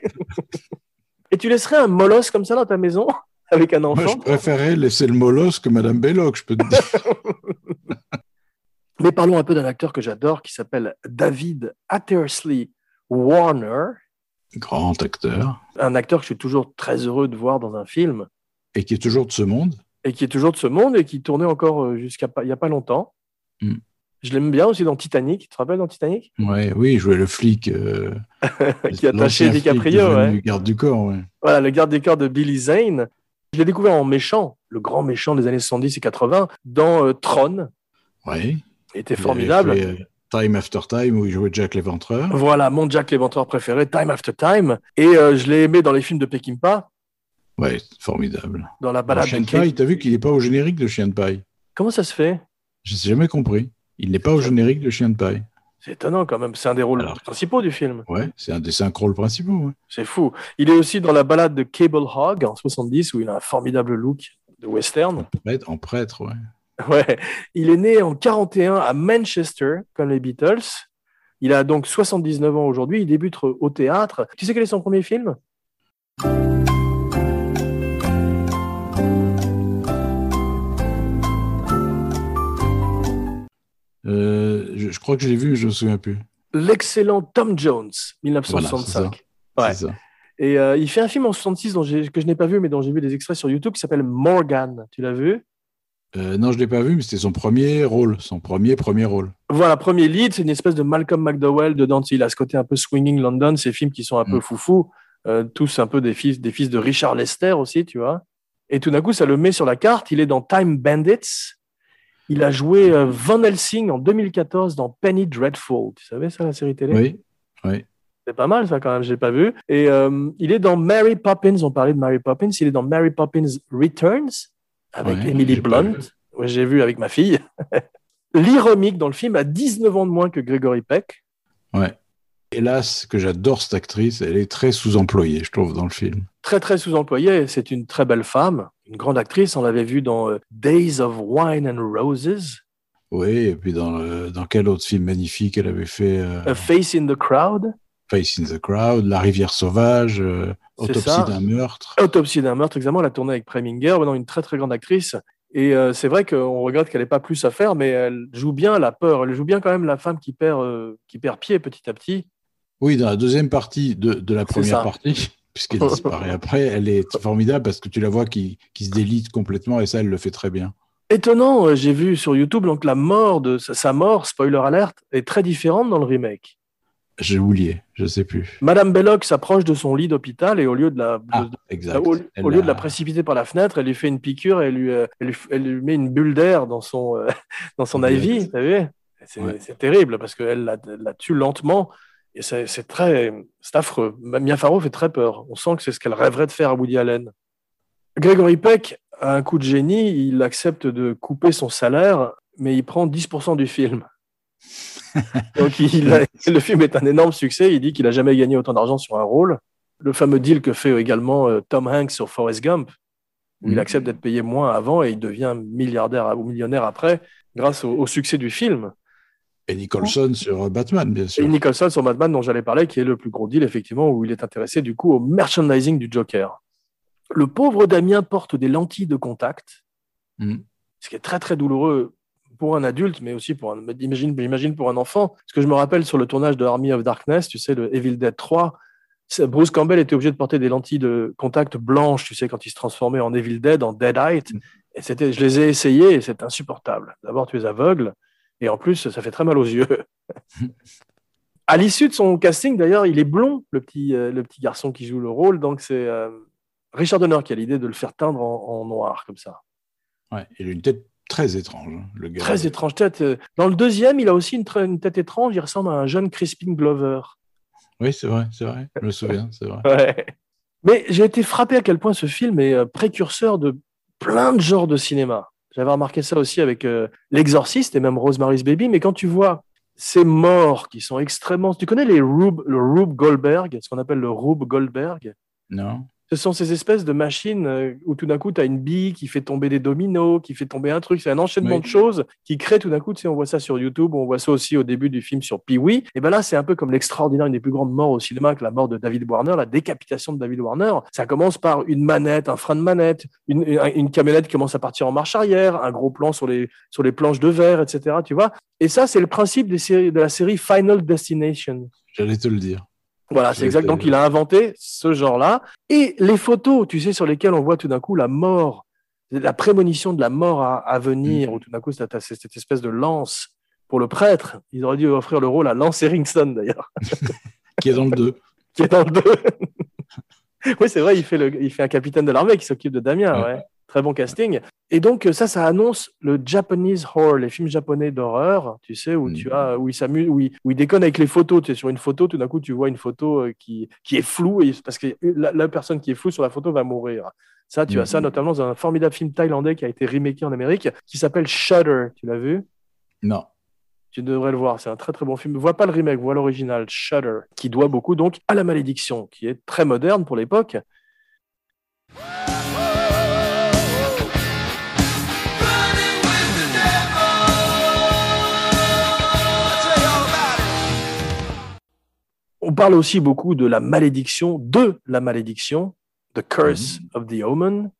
<laughs> Et tu laisserais un molosse comme ça dans ta maison avec un Moi, enfant? je préférais laisser le molosse que Madame Belloc, je peux te dire. <laughs> Mais parlons un peu d'un acteur que j'adore qui s'appelle David Attersley Warner. Grand acteur. Un acteur que je suis toujours très heureux de voir dans un film Et qui est toujours de ce monde. et qui est toujours de ce monde et qui tournait encore euh, jusqu'à il n'y a pas longtemps. Mm. Je l'aime bien aussi dans Titanic. Tu te rappelles dans Titanic? Ouais, oui, il jouait le flic. euh, <laughs> Qui a taché l'ancien flic DiCaprio, ouais. garde du corps, ouais. Voilà, le garde des corps de Billy Zane. Je l'ai découvert en méchant, le grand méchant des années 70 et 80, dans euh, Tron. Ouais. Il était formidable. euh, Time After Time, où il jouait Jack l'Éventreur. Voilà, mon Jack l'éventreur préféré, Time After Time. Et euh, je l'ai aimé dans les films de Peckinpah, Ouais, formidable. dans la balade Chien de paille, t'as vu qu'il n'est pas au générique de Chien de paille? Comment ça se fait? Je n'ai jamais compris. Il n'est pas au générique de Chien de paille. C'est étonnant quand même. C'est un des rôles Alors- principaux du film. Ouais, c'est un des cinq rôles principaux. ouais. C'est fou. Il est aussi dans la balade de Cable Hog en 70 où il a un formidable look de western. Prêtre- En prêtre, ouais. Ouais. Il est né en 41 à Manchester, comme les Beatles. Il a donc 79 ans aujourd'hui. Il débute au théâtre. Tu sais quel est son premier film? Euh, je, je crois que je l'ai vu, je ne me souviens plus. L'excellent Tom Jones, Voilà, c'est 1965. Ouais. C'est ça. Et euh, il fait un film en 66 dont j'ai- que je n'ai pas vu, mais dont j'ai vu des extraits sur YouTube qui s'appelle Morgan. Tu l'as vu? Euh, non, je ne l'ai pas vu, mais c'était son premier rôle. Son premier, premier rôle. Voilà, premier lead, c'est une espèce de Malcolm McDowell dedans. Tu sais, Il a ce côté un peu swinging London, ces films qui sont un peu Mm. foufous, euh, tous un peu des fils, des fils de Richard Lester aussi, tu vois. Et tout d'un coup, ça le met sur la carte. Il est dans Time Bandits. Il a joué euh, Van Helsing en 2014 dans Penny Dreadful. Tu savais ça, la série télé? Oui, oui. C'est pas mal, ça, quand même, je l'ai pas vu. Et euh, il est dans Mary Poppins, on parlait de Mary Poppins, il est dans Mary Poppins Returns avec Ouais, Emily Blunt. Ouais, j'ai vu avec ma fille. <laughs> L'Iromique dans le film a 19 ans de moins que Gregory Peck. Ouais. Hélas, que j'adore cette actrice, elle est très sous-employée, je trouve, dans le film. Très, très sous-employée. C'est une très belle femme, une grande actrice. On l'avait vue dans euh, Days of Wine and Roses, Oui, et puis dans, le- dans quel autre film magnifique elle avait fait euh, A Face in the Crowd, Face in the Crowd, La rivière sauvage, euh, Autopsie d'un meurtre. Autopsie d'un meurtre, exactement. Elle a tourné avec Preminger, une très, très grande actrice. Et euh, c'est vrai qu'on regrette qu'elle n'ait pas plus à faire, mais elle joue bien la peur. Elle joue bien quand même la femme qui perd, euh, qui perd pied petit à petit. Oui, dans la deuxième partie de, de la première partie, <laughs> puisqu'elle disparaît après, elle est formidable parce que tu la vois qui, qui se délite complètement et ça, elle le fait très bien. Étonnant, euh, j'ai vu sur YouTube donc la mort de sa, sa mort, spoiler alert, est très différente dans le remake. J'ai oublié, je sais plus. Madame Belloc s'approche de son lit d'hôpital et au lieu de la, Ah, exact. au, Elle au lieu de la a- précipiter par la fenêtre, elle lui fait une piqûre et elle lui, euh, elle lui, elle lui met une bulle d'air dans son, euh, <laughs> dans son Direct. IV. T'as vu C'est Ouais. terrible parce qu'elle la, la tue lentement et c'est c'est très, c'est affreux. Mia Farrow fait très peur. On sent que c'est ce qu'elle rêverait de faire à Woody Allen. Gregory Peck a un coup de génie. Il accepte de couper son salaire, mais il prend 10% du film. Donc il a- le film est un énorme succès. Il dit qu'il a jamais gagné autant d'argent sur un rôle. Le fameux deal que fait également euh, Tom Hanks sur Forrest Gump, où il Mhm. accepte d'être payé moins avant et il devient milliardaire ou millionnaire après, grâce au, au succès du film. Et Nicholson sur euh, Batman, bien Et sûr. Nicholson sur Batman, dont j'allais parler, qui est le plus gros deal, effectivement, où il est intéressé du coup au merchandising du Joker. Le pauvre Damien porte des lentilles de contact, Mhm. ce qui est très très douloureux pour un adulte, mais aussi pour un, imagine, imagine pour un enfant. Ce que je me rappelle sur le tournage de Army of Darkness, tu sais, le Evil Dead 3, c'est- Bruce Campbell était obligé de porter des lentilles de contact blanches, tu sais, quand il se transformait en Evil Dead, en Deadite. Et c'était, je les ai essayées et c'est insupportable. D'abord, tu es aveugle et en plus, ça fait très mal aux yeux. <laughs> à l'issue de son casting, d'ailleurs, il est blond, le petit, euh, le petit garçon qui joue le rôle. Donc, c'est euh, Richard Donner qui a l'idée de le faire teindre en- en noir, comme ça. Ouais, il a une tête très étrange, hein, le gars. Très étrange tête. Euh, Dans le deuxième, il a aussi une, tête étrange. Il ressemble à un jeune Crispin Glover. Oui, c'est vrai, c'est vrai. Je me souviens, c'est vrai. <laughs> Ouais. Mais j'ai été frappé à quel point ce film est euh, précurseur de plein de genres de cinéma. J'avais remarqué ça aussi avec euh, L'Exorciste et même Rosemary's Baby. Mais quand tu vois ces morts qui sont extrêmement. Tu connais les Rube, le Rube Goldberg, ce qu'on appelle le Rube Goldberg? Non Ce sont ces espèces de machines euh, où tout d'un coup, tu as une bille qui fait tomber des dominos, qui fait tomber un truc. C'est un enchaînement Oui. de choses qui crée tout d'un coup, tu sais, on voit ça sur YouTube, on voit ça aussi au début du film sur Pee-wee. Et ben là, c'est un peu comme l'extraordinaire, une des plus grandes morts au cinéma que la mort de David Warner, la décapitation de David Warner. Ça commence par une manette, un frein de manette, une, une, une camionnette qui commence à partir en marche arrière, un gros plan sur les, sur les planches de verre, etc. Tu vois Et ça, c'est le principe des séries, de la série Final Destination. J'allais te le dire. Voilà, c'est exact. Donc, il a inventé ce genre-là. Et les photos, tu sais, sur lesquelles on voit tout d'un coup la mort, la prémonition de la mort à, à venir, Mhm. où tout d'un coup, c'est c'est cette espèce de lance pour le prêtre. Ils auraient dû offrir le rôle à Lance Henriksen, d'ailleurs, <laughs> Qui est dans le 2. qui est dans le 2. <laughs> oui, c'est vrai, il fait, le, il fait un capitaine de l'armée qui s'occupe de Damien. Ouais. ouais. Très bon casting. Et donc, ça, ça annonce le Japanese horror, les films japonais d'horreur, tu sais, où tu as, où ils s'amusent, où ils, où ils déconnent avec les photos. Tu sais, sur une photo, tout d'un coup, tu vois une photo euh, qui, qui est floue, et, parce que la, la personne qui est floue sur la photo va mourir. Ça, tu as ça notamment dans un formidable film thaïlandais qui a été remaké en Amérique, qui s'appelle Shutter. Tu l'as vu? Non. tu devrais le voir, c'est un très très bon film. Vois pas le remake, vois l'original, Shutter, qui doit beaucoup donc à la malédiction, qui est très moderne pour l'époque. On parle aussi beaucoup de la malédiction, de la malédiction, The Curse of the Omen.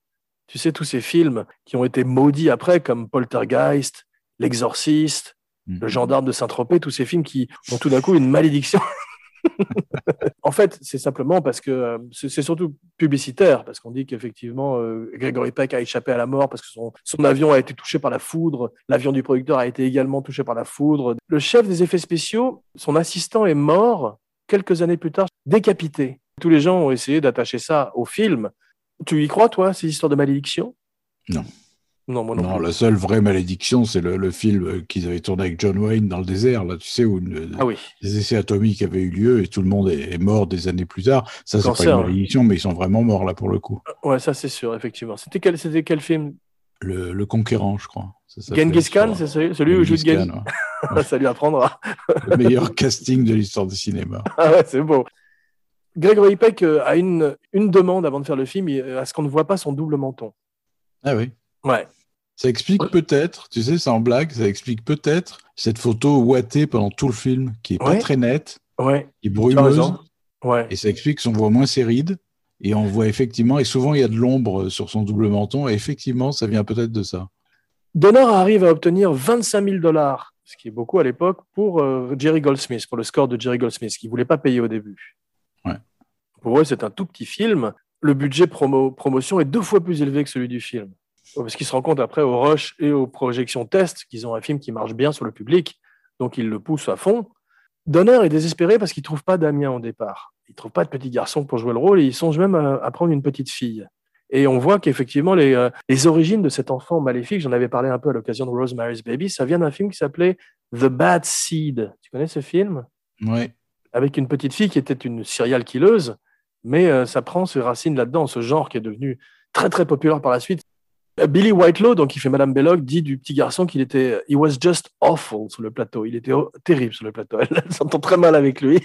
Tu sais, tous ces films qui ont été maudits après, comme Poltergeist, L'Exorciste, Le gendarme de Saint-Tropez, tous ces films qui ont tout d'un coup une malédiction. <laughs> en fait, c'est simplement parce que euh, c'est surtout publicitaire, parce qu'on dit qu'effectivement, euh, Gregory Peck a échappé à la mort parce que son, son avion a été touché par la foudre, l'avion du producteur a été également touché par la foudre. Le chef des effets spéciaux, son assistant est mort quelques années plus tard, décapité. Tous les gens ont essayé d'attacher ça au film. Tu y crois, toi, ces histoires de malédiction? Non. Non, moi non, Non, plus. la seule vraie malédiction, c'est le, le film qu'ils avaient tourné avec John Wayne dans le désert, là, tu sais, où une- Ah oui. essais atomiques avaient eu lieu et tout le monde est, est mort des années plus tard. Ça, c'est pas une malédiction, mais ils sont vraiment morts là pour le coup. Ouais, ça c'est sûr, effectivement. C'était quel, quel film? Le, le conquérant, je crois. Genghis Khan, c'est celui, où joue Genghis Genghis Khan, ouais. <laughs> Ça lui apprendra. Le meilleur casting de l'histoire du cinéma. <laughs> Ah ouais, c'est beau. Gregory Peck euh, a une, une demande avant de faire le film, il- à ce qu'on ne voit pas son double menton. Ah oui. Ouais. Ça explique peut-être, tu sais, sans blague, ça explique peut-être cette photo ouatée pendant tout le film, qui est pas très nette, Ouais. qui est brumeuse. Ouais. et ça explique qu'on voit moins ses rides, et on voit effectivement, et souvent il y a de l'ombre sur son double menton, et effectivement, ça vient peut-être de ça. Donner arrive à obtenir 25 000 dollars, ce qui est beaucoup à l'époque, pour euh, Jerry Goldsmith, pour le score de Jerry Goldsmith, qui ne voulait pas payer au début. Ouais. Pour eux, c'est un tout petit film. Le budget promo promotion est deux fois plus élevé que celui du film. Parce qu'ils se rendent compte après au rush et aux projections test qu'ils ont un film qui marche bien sur le public, donc ils le poussent à fond. Donner est désespéré parce qu'il ne trouve pas Damien au départ. Il ne trouve pas de petit garçon pour jouer le rôle et il songe même à, à prendre une petite fille. Et on voit qu'effectivement, les, euh, les origines de cet enfant maléfique, j'en avais parlé un peu à l'occasion de Rosemary's Baby, ça vient d'un film qui s'appelait The Bad Seed. Tu connais ce film? Ouais. Avec une petite fille qui était une serial killeuse, mais euh, ça prend ses racines là-dedans, ce genre qui est devenu très très populaire par la suite. Euh, Billy Whitelaw, donc qui fait Madame Belloc, dit du petit garçon qu'il était He was just awful sur le plateau. Il était oh, terrible sur le plateau. <laughs> Elle s'entend très mal avec lui.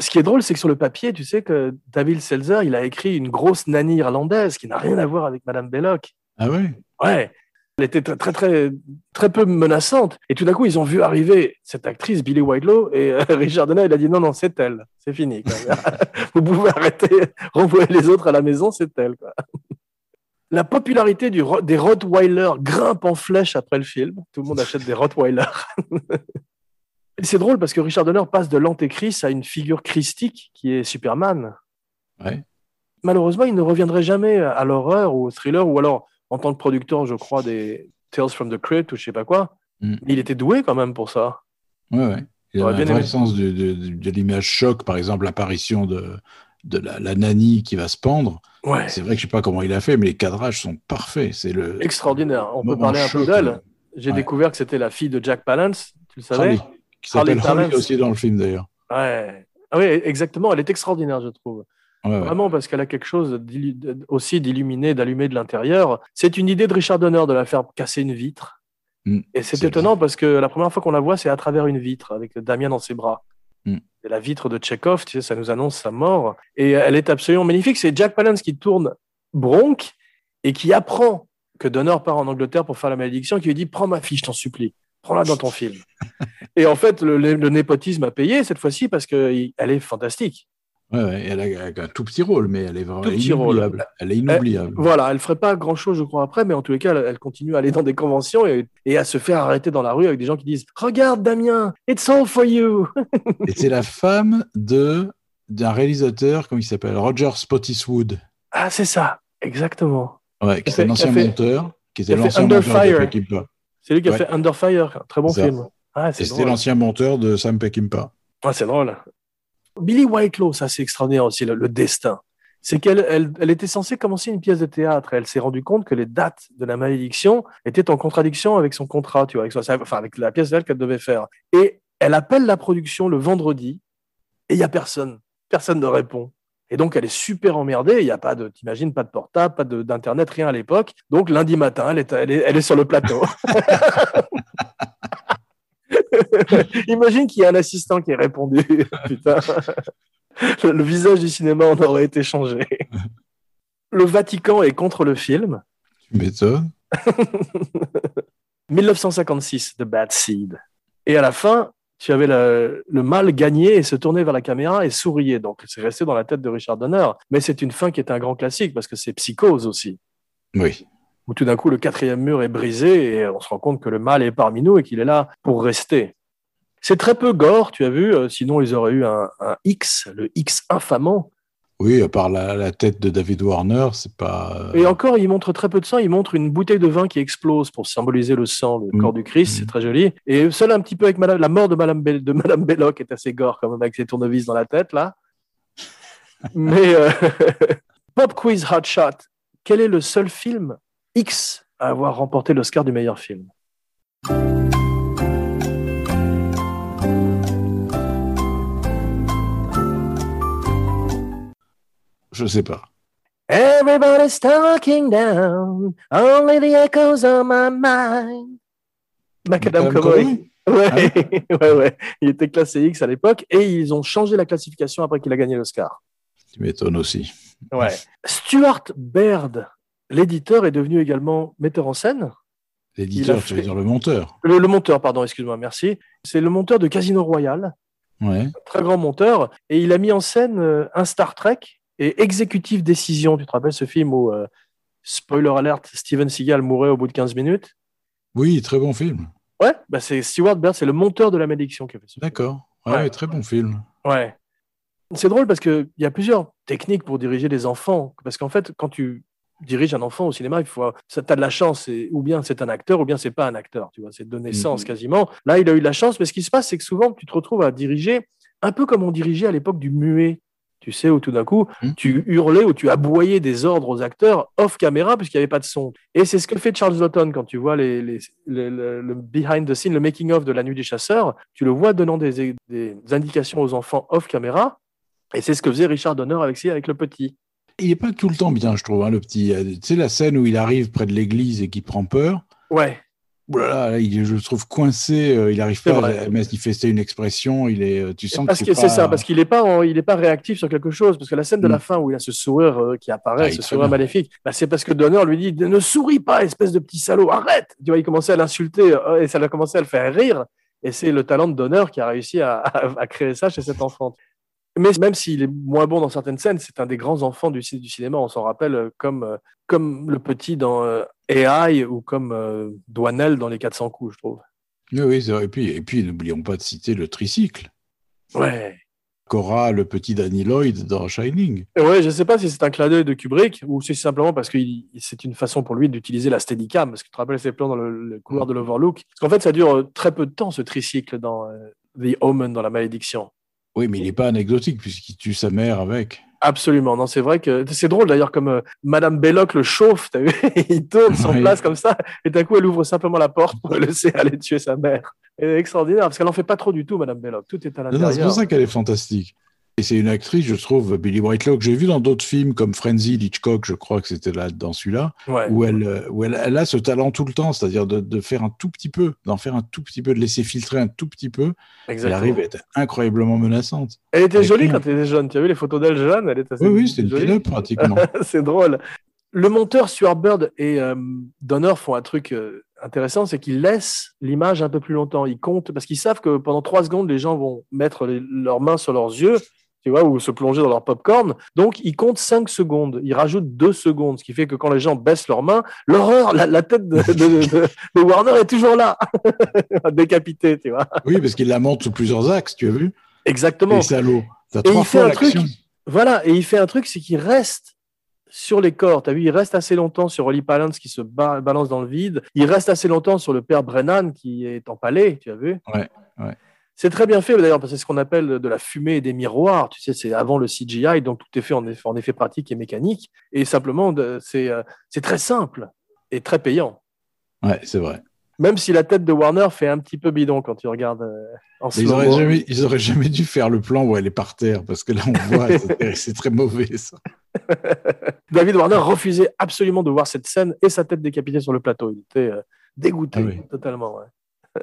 Ce qui est drôle, c'est que sur le papier, tu sais que David Seltzer, il a écrit une grosse nanny irlandaise qui n'a rien à voir avec Madame Belloc. Ah ouais? Ouais. Elle était très, très, très, très peu menaçante. Et tout d'un coup, ils ont vu arriver cette actrice, Billy Whitelaw, et euh, <laughs> Richard Donner, il a dit non, non, c'est elle. C'est fini. quoi. <laughs> Vous pouvez arrêter, <laughs> renvoyer les autres à la maison, c'est elle. quoi. La popularité du, des Rottweiler grimpe en flèche après le film. Tout le monde achète des Rottweiler. C'est drôle parce que Richard Donner passe de l'antéchrist à une figure christique qui est Superman. Ouais. Malheureusement, il ne reviendrait jamais à l'horreur ou au thriller, ou alors en tant que producteur, je crois, des Tales from the Crypt ou je sais pas quoi. Mm. Il était doué quand même pour ça. Ouais, ouais. Il a un bien vrai aimé. sens de, de, l'image choc, par exemple, l'apparition de, de la, la nanny qui va se pendre. Ouais, C'est vrai que je sais pas comment il a fait, mais les cadrages sont parfaits. C'est le extraordinaire. On peut parler un peu d'elle. euh, J'ai ouais. découvert que c'était la fille de Jack Palance. Tu le savais Harley, qui s'appelle Palance. aussi dans le film d'ailleurs. Ouais. Ah oui, exactement. Elle est extraordinaire, je trouve. Ouais, ouais. Vraiment, parce qu'elle a quelque chose aussi d'illuminé, d'allumé de l'intérieur. C'est une idée de Richard Donner de la faire casser une vitre. Mm. Et c'est étonnant parce que la première fois qu'on la voit, c'est à travers une vitre, avec Damien dans ses bras. Mm. La vitre de Tchekhov, tu sais, ça nous annonce sa mort. Et elle est absolument magnifique. C'est Jack Palance qui tourne Bronk et qui apprend que Donner part en Angleterre pour faire la malédiction, qui lui dit Prends ma fille, je t'en supplie. Prends-la dans ton film. <laughs> et en fait, le, le népotisme a payé cette fois-ci parce qu'elle est fantastique. Ouais, ouais, elle a un tout petit rôle, mais elle est vraiment Tout petit rôle. inoubliable. Elle est inoubliable. Voilà, elle ferait pas grand chose, je crois, après, mais en tous les cas, elle, elle continue à aller dans des conventions et, et à se faire arrêter dans la rue avec des gens qui disent Regarde, Damien, it's all for you. <laughs> Et c'est la femme de d'un réalisateur, comment il s'appelle Roger Spottiswoode. Ah, c'est ça, exactement. Ouais, qui est un ancien monteur, qui était l'ancien monteur Fire. de Peckinpah. C'est lui qui a Ouais. fait Under Fire, très bon ça. film. Ah, Et c'était l'ancien monteur de Sam Peckinpah. Ah, c'est drôle. Billy Whitelaw, ça c'est extraordinaire aussi, le, le destin. C'est qu'elle elle, elle était censée commencer une pièce de théâtre. Elle s'est rendue compte que les dates de la malédiction étaient en contradiction avec son contrat, tu vois, avec, son- enfin, avec la pièce qu'elle devait faire. Et elle appelle la production le vendredi et il y a personne. Personne ne répond. Et donc, elle est super emmerdée. Il n'y a pas de, t'imagines, pas de portable, pas d'internet, rien à l'époque. Donc, lundi matin, elle est, elle est, elle est sur le plateau. <laughs> Imagine qu'il y a un assistant qui ait répondu. <laughs> Putain. Le, le visage du cinéma en aurait été changé. Le Vatican est contre le film. Tu m'étonnes. <laughs> 1956, The Bad Seed. Et à la fin, tu avais le, le mal gagné et se tournait vers la caméra et souriait. Donc, c'est resté dans la tête de Richard Donner. Mais c'est une fin qui est un grand classique parce que c'est psychose aussi. Oui. Où tout d'un coup, le quatrième mur est brisé et on se rend compte que le mal est parmi nous et qu'il est là pour rester. C'est très peu gore, tu as vu. euh, Sinon, ils auraient eu un, un X, le X infamant. Oui, à part la, la tête de David Warner, c'est pas. euh, Et encore, il montre très peu de sang. Il montre une bouteille de vin qui explose pour symboliser le sang, le Mm. corps du Christ. Mm. C'est très joli. Et seul un petit peu avec Madame- la mort de Madame, Bell- de Madame Belloc est assez gore quand même avec ses tournevis dans la tête là. <laughs> Mais euh, <laughs> Pop Quiz Hot Shot. Quel est le seul film X à avoir remporté l'Oscar du meilleur film? Je sais pas. Everybody's talking down, only the echoes on my mind. Macadam Cowboy. <laughs> Ouais, Ah <laughs> ouais, ouais. Il était classé X à l'époque et ils ont changé la classification après qu'il a gagné l'Oscar. Tu m'étonnes aussi. Ouais. Stuart Baird, l'éditeur, est devenu également metteur en scène. L'éditeur, tu veux dire le monteur? Le, le monteur, pardon, excuse-moi, merci. C'est le monteur de Casino Royale, Ouais. très grand monteur, et il a mis en scène euh, un Star Trek et Executive Décision. Tu te rappelles ce film où, euh, spoiler alert, Steven Seagal mourait au bout de 15 minutes? Oui, très bon film. Ouais, bah c'est Stuart Baird, c'est le monteur de la malédiction qui a fait film. D'accord. Ouais, Ouais. très bon film. Ouais. C'est drôle parce qu'il y a plusieurs techniques pour diriger des enfants. Parce qu'en fait, quand tu diriges un enfant au cinéma, il faut, ça, t'as de la chance. et- ou bien c'est un acteur, ou bien c'est pas un acteur. Tu vois, c'est de naissance Mhm. quasiment. Là, il a eu de la chance. Mais ce qui se passe, c'est que souvent, tu te retrouves à diriger un peu comme on dirigeait à l'époque du muet. Tu sais, où tout d'un coup, Mhm. tu hurlais ou tu aboyais des ordres aux acteurs off caméra puisqu'il n'y avait pas de son. Et c'est ce que fait Charles Lawton quand tu vois les, les- les- le, le behind the scene, le making of de La Nuit des Chasseurs. Tu le vois donnant des, des indications aux enfants off caméra. Et c'est ce que faisait Richard Donner avec, avec le petit. Il est pas tout le temps bien, je trouve, hein, le petit. Euh, Tu sais, la scène où il arrive près de l'église et qu'il prend peur. Ouais, là là, là, il je le trouve coincé. euh, il n'arrive pas vrai. à manifester une expression. Il est, euh, tu sens parce que c'est pas- ça, parce qu'il n'est pas, en- il est pas réactif sur quelque chose. Parce que la scène de Mm. la fin où il a ce sourire euh, qui apparaît, Ah, ce sourire maléfique, bah, c'est parce que Donner lui dit ne souris pas, espèce de petit salaud, arrête. Tu vois, il commençait à l'insulter euh, et ça a commencé à le faire rire. Et c'est le talent de Donner qui a réussi à, à- à créer ça chez cet enfant. Mais même s'il est moins bon dans certaines scènes, c'est un des grands enfants du, ci- du cinéma. On s'en rappelle euh, comme, euh, comme le petit dans euh, AI ou comme euh, Douanel dans Les 400 coups, je trouve. Oui. Et puis, et puis n'oublions pas de citer le tricycle. Ouais. Cora, le petit Danny Lloyd dans Shining. Ouais, je sais pas si c'est un clin d'œil de Kubrick ou si c'est simplement parce que c'est une façon pour lui d'utiliser la Steadicam. Parce que tu te rappelles ces plans dans le, le couloir de l'Overlook. Parce qu'en fait, ça dure très peu de temps, ce tricycle dans euh, The Omen, dans La Malédiction. Oui, mais il n'est pas anecdotique puisqu'il tue sa mère avec. Absolument. Non, c'est vrai que c'est drôle d'ailleurs, comme euh, Madame Belloc le chauffe, t'as vu? <laughs> Il tourne son Oui. place comme ça, et d'un coup, elle ouvre simplement la porte pour le laisser aller tuer sa mère. Est extraordinaire, parce qu'elle en fait pas trop du tout, Madame Belloc. Tout est à Non, non, C'est l'intérieur. pour ça qu'elle est fantastique. Et c'est une actrice, je trouve, Billy Whitelaw, que j'ai vu dans d'autres films comme Frenzy Hitchcock, je crois que c'était là dans celui-là, Ouais. où, elle, où elle, elle a ce talent tout le temps, c'est-à-dire de, de faire un tout petit peu, d'en faire un tout petit peu, de laisser filtrer un tout petit peu. Elle arrive à être incroyablement menaçante. Elle était jolie quand elle était jeune. Tu as vu les photos d'elle jeune? Elle est assez Oui, oui, c'était une pin-up pratiquement. <laughs> c'est drôle. Le monteur Stuart Bird et euh, Donner font un truc euh, intéressant, c'est qu'ils laissent l'image un peu plus longtemps. Ils comptent parce qu'ils savent que pendant trois secondes, les gens vont mettre les- leurs mains sur leurs yeux, tu vois, ou se plonger dans leur popcorn. Donc, ils comptent cinq secondes. Ils rajoutent deux secondes, ce qui fait que quand les gens baissent leurs mains, l'horreur, la, la tête de, de- Warner est toujours là, <laughs> décapitée, tu vois. Oui, parce qu'il la monte sous plusieurs axes, tu as vu Exactement. Les salauds. Et il fait un truc, voilà, et il fait un truc, c'est qu'il reste sur les corps. Tu as vu, il reste assez longtemps sur Oli Palance qui se ba- balance dans le vide. Il reste assez longtemps sur le père Brennan qui est empalé, tu as vu Ouais, ouais. C'est très bien fait d'ailleurs, parce que c'est ce qu'on appelle de la fumée et des miroirs. Tu sais, c'est avant le CGI, donc tout est fait en effet, en effet pratique et mécanique. Et simplement, c'est euh, c'est très simple et très payant. Ouais, c'est vrai. Même si la tête de Warner fait un petit peu bidon quand tu regardes euh, en Mais ils auraient, slow-mo. jamais, ils auraient jamais dû faire le plan où elle est par terre, parce que là, on <laughs> voit, c'est- c'est très mauvais, ça. <laughs> David Warner refusait absolument de voir cette scène et sa tête décapitée sur le plateau. Il était euh, dégoûté Ah oui. totalement. ouais. <laughs>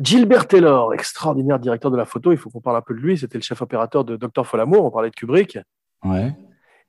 Gilbert Taylor, extraordinaire directeur de la photo, il faut qu'on parle un peu de lui. C'était le chef opérateur de Docteur Folamour, on parlait de Kubrick. Ouais.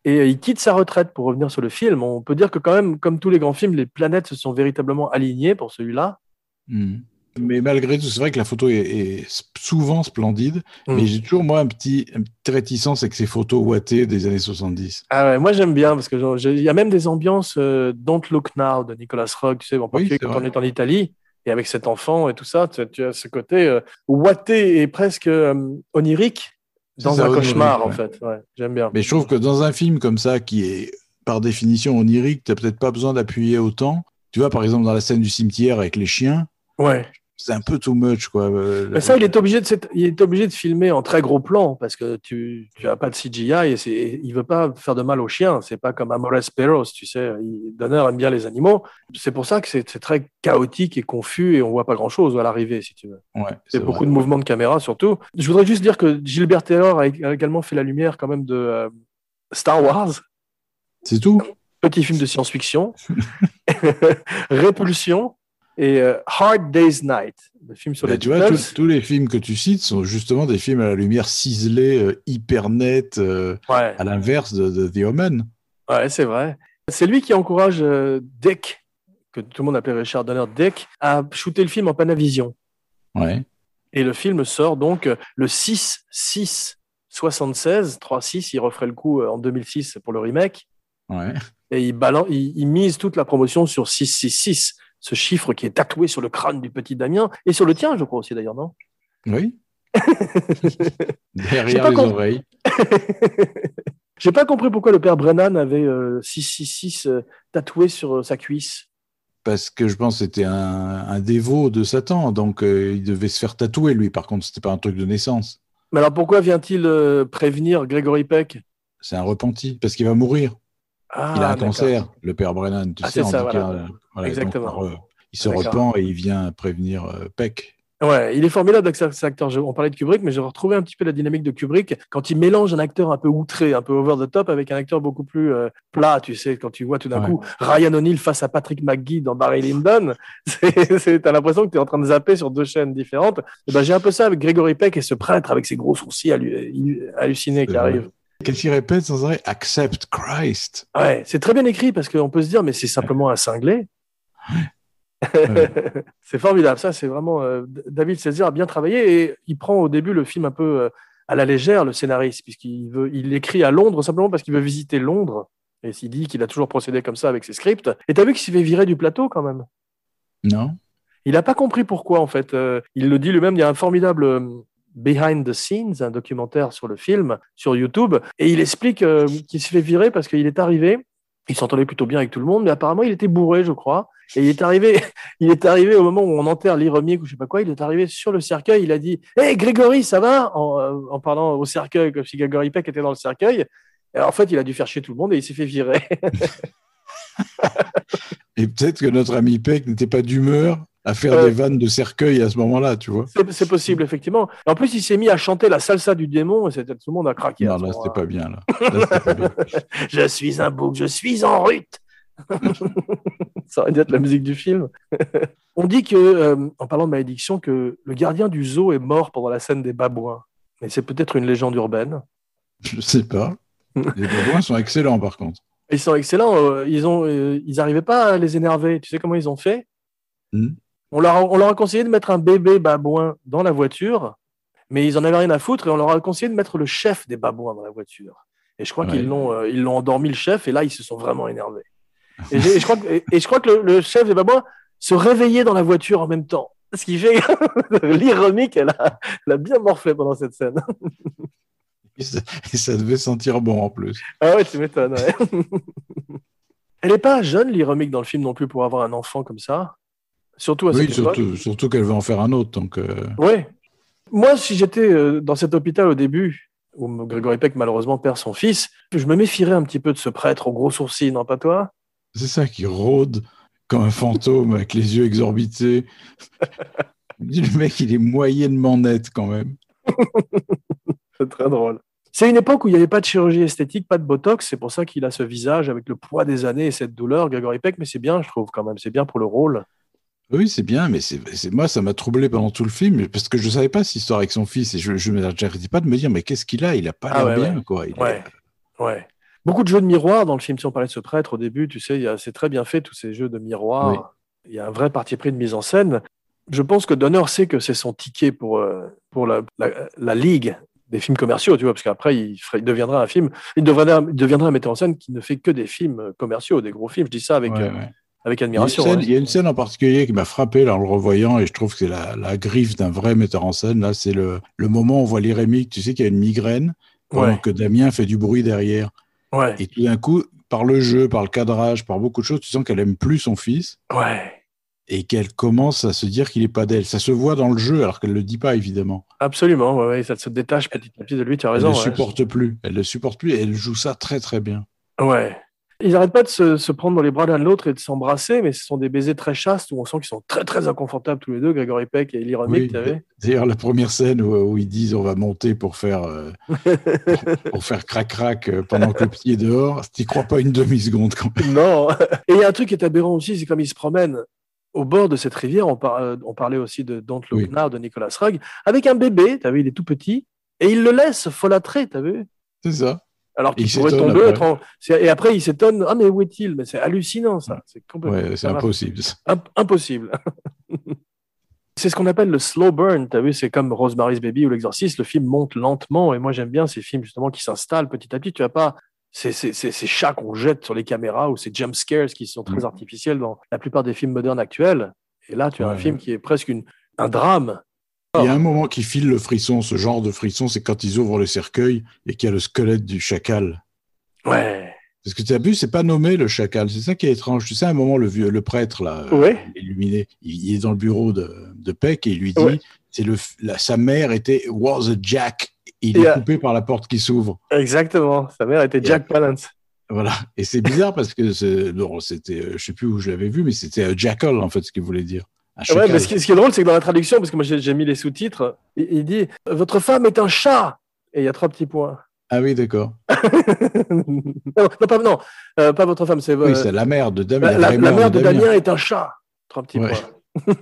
Et euh, il quitte sa retraite pour revenir sur le film. On peut dire que quand même, comme tous les grands films, les planètes se sont véritablement alignées pour celui-là. Hmm. Mais malgré tout, c'est vrai que la photo est, est souvent splendide, Hmm. mais j'ai toujours, moi, un petit, un petit réticence avec ces photos ouatées des années 70. Ah ouais, moi j'aime bien parce que genre, j'ai- il y a même des ambiances euh, Don't Look Now de Nicolas Roeg, tu sais, en particulier quand vrai. on est en Italie et avec cet enfant et tout ça, tu, tu as ce côté euh, ouaté et presque euh, onirique dans un onirique, cauchemar en fait. Ouais, j'aime bien. Mais je trouve que dans un film comme ça, qui est par définition onirique, t'as peut-être pas besoin d'appuyer autant. Tu vois, par exemple, dans la scène du cimetière avec les chiens, Ouais. C'est un peu too much, quoi. Euh, Mais ça, il est obligé de, s'être- il est obligé de filmer en très gros plan parce que tu, tu as pas de CGI et et il veut pas faire de mal aux chiens. C'est pas comme Amores Perros, tu sais. Il, Donner aime bien les animaux. C'est pour ça que c'est, très chaotique et confus et on voit pas grand chose à l'arrivée, si tu veux. Ouais, C'est beaucoup vrai. de mouvements de caméra surtout. Je voudrais juste dire que Gilbert Taylor a a également fait la lumière quand même de euh, Star Wars, C'est tout? Petit film de science-fiction, <laughs> Répulsion et euh, Hard Day's Night, le film sur Bah, les tu vois, Beatles. tous, tous les films que tu cites sont justement des films à la lumière ciselée, euh, hyper nette, euh, Ouais. à l'inverse de, de The Omen. Ouais, c'est vrai. C'est lui qui encourage euh, Dick, que tout le monde appelait Richard Donner Dick, à shooter le film en Panavision. Ouais. Et le film sort donc le 6 6 76 3 6 il referait le coup en 2006 pour le remake Ouais. et il, balan- il, il mise toute la promotion sur 666 ce chiffre qui est tatoué sur le crâne du petit Damien et sur le tien je crois aussi d'ailleurs non? Oui. <laughs> Derrière les compris. oreilles. <laughs> J'ai pas compris pourquoi le père Brennan avait euh, 666 euh, tatoué sur euh, sa cuisse. Parce que je pense que c'était un, un dévot de Satan, donc euh, il devait se faire tatouer, lui. Par contre, c'était pas un truc de naissance. Mais alors pourquoi vient-il euh, prévenir Gregory Peck? C'est un repenti, parce qu'il va mourir. Ah, il a un cancer, le père Brennan, tu Ah, sais. c'est ça, voilà. voilà, Exactement. donc, euh, il se repent et il vient prévenir euh, Peck. Ouais, il est formidable cet acteur. On parlait de Kubrick, mais j'ai retrouvé un petit peu la dynamique de Kubrick quand il mélange un acteur un peu outré, un peu over the top, avec un acteur beaucoup plus euh, plat. Tu sais, quand tu vois tout d'un Ouais. coup Ryan O'Neill face à Patrick McGee dans Barry Lyndon, <laughs> t'as l'impression que tu es en train de zapper sur deux chaînes différentes. Et ben, j'ai un peu ça avec Gregory Peck et ce prêtre avec ses gros sourcils hallu- hallucinés qui C'est vrai. arrive. Qu'est-ce qu'il répète sans arrêt Accept Christ. Ouais, c'est très bien écrit parce qu'on peut se dire, mais c'est simplement un cinglé. <laughs> c'est formidable, ça, c'est vraiment. euh, David César a bien travaillé et il prend au début le film un peu euh, à la légère, le scénariste, puisqu'il veut, il écrit à Londres simplement parce qu'il veut visiter Londres. Et il dit qu'il a toujours procédé comme ça avec ses scripts. Et t'as vu qu'il s'est fait virer du plateau quand même? Non Il n'a pas compris pourquoi, en fait. Euh, il le dit lui-même, il y a un formidable Behind the Scenes, un documentaire sur le film, sur YouTube, et il explique euh, qu'il s'est fait virer parce qu'il est arrivé, il s'entendait plutôt bien avec tout le monde, mais apparemment il était bourré, je crois, et il est arrivé, <laughs> il est arrivé au moment où on enterre l'Iremier ou je sais pas quoi, il est arrivé sur le cercueil, il a dit « Hé, Grégory, ça va ?» en, euh, en parlant au cercueil, comme si Grégory Peck était dans le cercueil. Et en fait, il a dû faire chier tout le monde et il s'est fait virer. <laughs> Et peut-être que notre ami Peck n'était pas d'humeur à faire des vannes de cercueil à ce moment-là, tu vois. C'est possible, effectivement. En plus, il s'est mis à chanter la salsa du démon et c'était- tout le monde a craqué. Non, là, c'était pas bien, là. Pas <laughs> bien. Je suis un bouc, je suis en rute. <laughs> Ça aurait dû être la musique du film. <laughs> On dit que, euh, en parlant de malédiction, que le gardien du zoo est mort pendant la scène des babouins. Mais c'est peut-être une légende urbaine. Je sais pas. Les babouins sont excellents, par contre. Ils sont excellents. euh, Ils ont, euh, ils n'arrivaient pas à les énerver. Tu sais comment ils ont fait? Hmm? On, leur a, on leur a conseillé de mettre un bébé babouin dans la voiture, mais ils en avaient rien à foutre et on leur a conseillé de mettre le chef des babouins dans la voiture. Et je crois Ouais. qu'ils l'ont, euh, ils l'ont endormi le chef et là ils se sont vraiment énervés. <laughs> Et, je crois que, et, et je crois que le, le chef des babouins se réveillait dans la voiture en même temps. Ce qui fait que <laughs> l'ironique, elle a, elle a bien morflé pendant cette scène. Et ça, et ça devait sentir bon, en plus. Ah ouais, tu m'étonnes. ouais. <laughs> Elle n'est pas jeune, l'Iromique, dans le film non plus, pour avoir un enfant comme ça. Surtout à Oui, cette époque. surtout, qu'elle veut en faire un autre. Donc, euh, Ouais. Moi, si j'étais euh, dans cet hôpital au début, où Grégory Peck malheureusement perd son fils, je me méfierais un petit peu de ce prêtre aux gros sourcils, non pas toi? C'est ça qui rôde comme un fantôme avec les yeux exorbités. <laughs> le mec, il est moyennement net quand même. <laughs> C'est très drôle. C'est une époque où il n'y avait pas de chirurgie esthétique, pas de botox. C'est pour ça qu'il a ce visage avec le poids des années et cette douleur, Grégory Peck. Mais c'est bien, je trouve quand même. C'est bien pour le rôle. Oui, c'est bien, mais c'est moi, ça m'a troublé pendant tout le film parce que je savais pas cette histoire avec son fils et je je n'arrêtais pas de me dire, mais qu'est-ce qu'il a? Il a pas Ah l'air ouais, bien, quoi. Il Ouais. Ouais. Beaucoup de jeux de miroir dans le film. Si on parlait de ce prêtre au début, tu sais, c'est très bien fait, tous ces jeux de miroir. Oui. Il y a un vrai parti pris de mise en scène. Je pense que Donner sait que c'est son ticket pour, euh, pour la, la, la ligue des films commerciaux, tu vois, parce qu'après, il, deviendra un film, il deviendra, il deviendra un metteur en scène qui ne fait que des films commerciaux, des gros films. Je dis ça avec, Ouais, euh, ouais. Avec Il y, a une admiration. scène, il y a une scène en particulier qui m'a frappé là, en le revoyant et je trouve que c'est la, la griffe d'un vrai metteur en scène. Là, c'est le, le moment où on voit l'irémique, tu sais qu'il y a une migraine pendant Ouais, que Damien fait du bruit derrière. ouais, Et tout d'un coup, par le jeu, par le cadrage, par beaucoup de choses, tu sens qu'elle aime plus son fils ouais. et qu'elle commence à se dire qu'il est pas d'elle. Ça se voit dans le jeu alors qu'elle le dit pas évidemment. Absolument, ouais, ouais, ça se détache petit à petit de lui, tu as Elle raison. ne ouais. supporte plus. Elle ne supporte plus et elle joue ça très très bien. Ouais. Ils n'arrêtent pas de se, se prendre dans les bras l'un de l'autre et de s'embrasser, mais ce sont des baisers très chastes où on sent qu'ils sont très très inconfortables tous les deux, Grégory Peck et Oui, tu savais D'ailleurs, la première scène où, où ils disent on va monter pour faire euh, pour, <laughs> pour faire crac crac euh, pendant que le petit est dehors, t'y crois pas une demi seconde quand même. Non. Et il y a un truc qui est aberrant aussi, c'est comme ils se promènent au bord de cette rivière. On, par- euh, on parlait aussi de Don't Look Oui. De Nicolas Rugg, avec un bébé, tu as vu, il est tout petit, et il le laisse folâtrer, tu as vu C'est ça. Alors qu'il Il pourrait tomber. après. être en- Et après, il s'étonne. Ah, mais où est-il? Mais c'est hallucinant, ça. C'est complètement Ouais, c'est impossible. Imp- impossible. <laughs> c'est ce qu'on appelle le slow burn. Tu as vu, c'est comme Rosemary's Baby ou L'Exorciste. Le film monte lentement. Et moi, j'aime bien ces films justement qui s'installent petit à petit. Tu vas pas ces, chats qu'on jette sur les caméras ou ces jump scares qui sont très Mm. artificiels dans la plupart des films modernes actuels. Et là, tu as un Ouais. film qui est presque une, un drame. Il y a un moment qui file le frisson, ce genre de frisson, c'est quand ils ouvrent le cercueil et qu'il y a le squelette du chacal. Ouais. Parce que tu as vu, c'est pas nommé le chacal. C'est ça qui est étrange. Tu sais, à un moment, le vieux, le prêtre, là, euh, Ouais. illuminé, il, est dans le bureau de, de Peck et il lui dit, Ouais. c'est le, la- sa mère était was a Jack. Il Et, est coupé par la porte qui s'ouvre. Exactement. Sa mère était Jack Palance. Voilà. Et c'est bizarre parce que c'était, euh, je sais plus où je l'avais vu, mais c'était euh, jackal en fait ce qu'il voulait dire. Un Ouais, mais ce qui, ce qui est drôle, c'est que dans la traduction, parce que moi j'ai mis les sous-titres, il, il dit Votre femme est un chat Et il y a trois petits points. Ah oui, d'accord. <laughs> non, non, pas, non euh, pas votre femme, c'est Oui, euh, c'est la mère de Damien. la, la- mère de Damien. Damien est un chat. Trois petits Ouais. points. <laughs>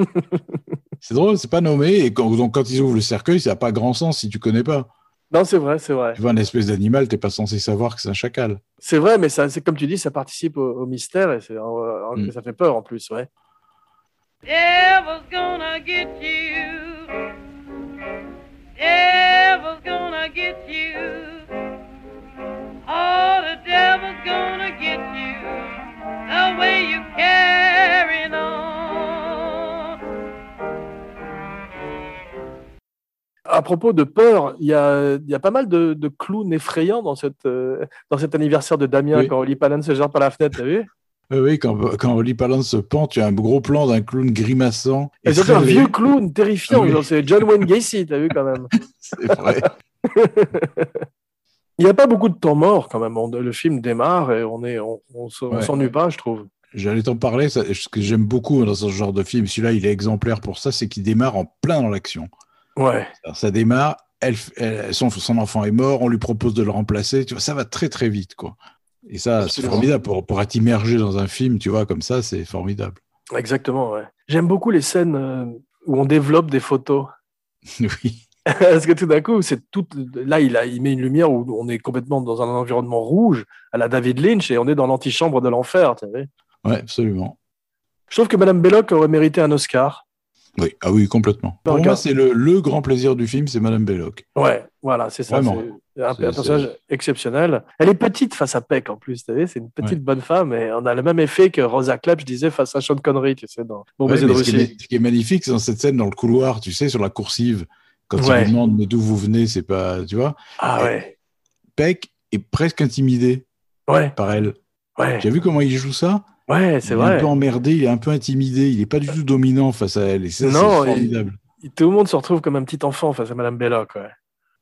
C'est drôle, c'est pas nommé. Et quand, donc quand ils ouvrent le cercueil, ça n'a pas grand sens si tu connais pas. Non, c'est vrai, c'est vrai. Tu vois une espèce d'animal, t'es pas censé savoir que c'est un chacal. C'est vrai, mais c'est comme tu dis, ça participe au, au mystère et c'est, euh, Mm. ça fait peur en plus, ouais. Devil's gonna get you. Devil's gonna get you. Oh, the devil's gonna get you. The way you carrying on. À propos de peur, il y a, y a pas mal de, de clowns effrayants dans, cette, euh, dans cet anniversaire de Damien Oui. quand Oli Palance se jette par la fenêtre, t'as vu? Euh, oui, quand, quand Oli Palance se pend, tu as un gros plan d'un clown grimaçant. Et surtout un vieux clown terrifiant, Oui. c'est John Wayne Gacy, t'as vu quand même. <laughs> C'est vrai. <laughs> Il n'y a pas beaucoup de temps mort quand même. On- le film démarre et on est, on, on, Ouais. s'ennuie pas, je trouve. J'allais t'en parler. ça- ce que j'aime beaucoup dans ce genre de film, celui-là, il est exemplaire pour ça, c'est qu'il démarre en plein dans l'action. Ouais. Alors, ça démarre, elle, elle- son, son enfant est mort, on lui propose de le remplacer. Tu vois, ça va très très vite, quoi. Et ça, c'est formidable pour, pour être immergé dans un film, tu vois, comme ça, c'est formidable. Exactement, ouais. J'aime beaucoup les scènes euh, où on développe des photos. <laughs> oui. Parce que tout d'un coup, c'est tout. Là, il, a, il met une lumière où on est complètement dans un environnement rouge, à la David Lynch, et on est dans l'antichambre de l'enfer. tu sais. Ouais, absolument. Je trouve que Madame Belloc aurait mérité un Oscar. Oui, ah oui, complètement. Pour moi, c'est le, le grand plaisir du film, c'est Madame Belloc. Ouais, voilà, c'est ça. Vraiment. Un, C'est- personnage exceptionnel. Elle est petite face à Peck en plus, tu sais, c'est une petite Ouais. bonne femme, et on a le même effet que Rosa Klebb, je disais, face à Sean Connery, tu sais, dans Bon Ouais, mais ce, qui est, Russie. ma- ce qui est magnifique, c'est dans cette scène dans le couloir, tu sais, sur la coursive, quand Ouais. il lui demande mais d'où vous venez, c'est pas, tu vois, Ah ouais, Peck est presque intimidé ouais, par elle. ouais, Tu as vu comment il joue ça? Ouais, c'est Il est un vrai. peu emmerdé, il est un peu intimidé, il est pas du tout dominant face à elle. Et ça, Non, c'est formidable. Tout le monde se retrouve comme un petit enfant face à Madame Belloc. Ouais.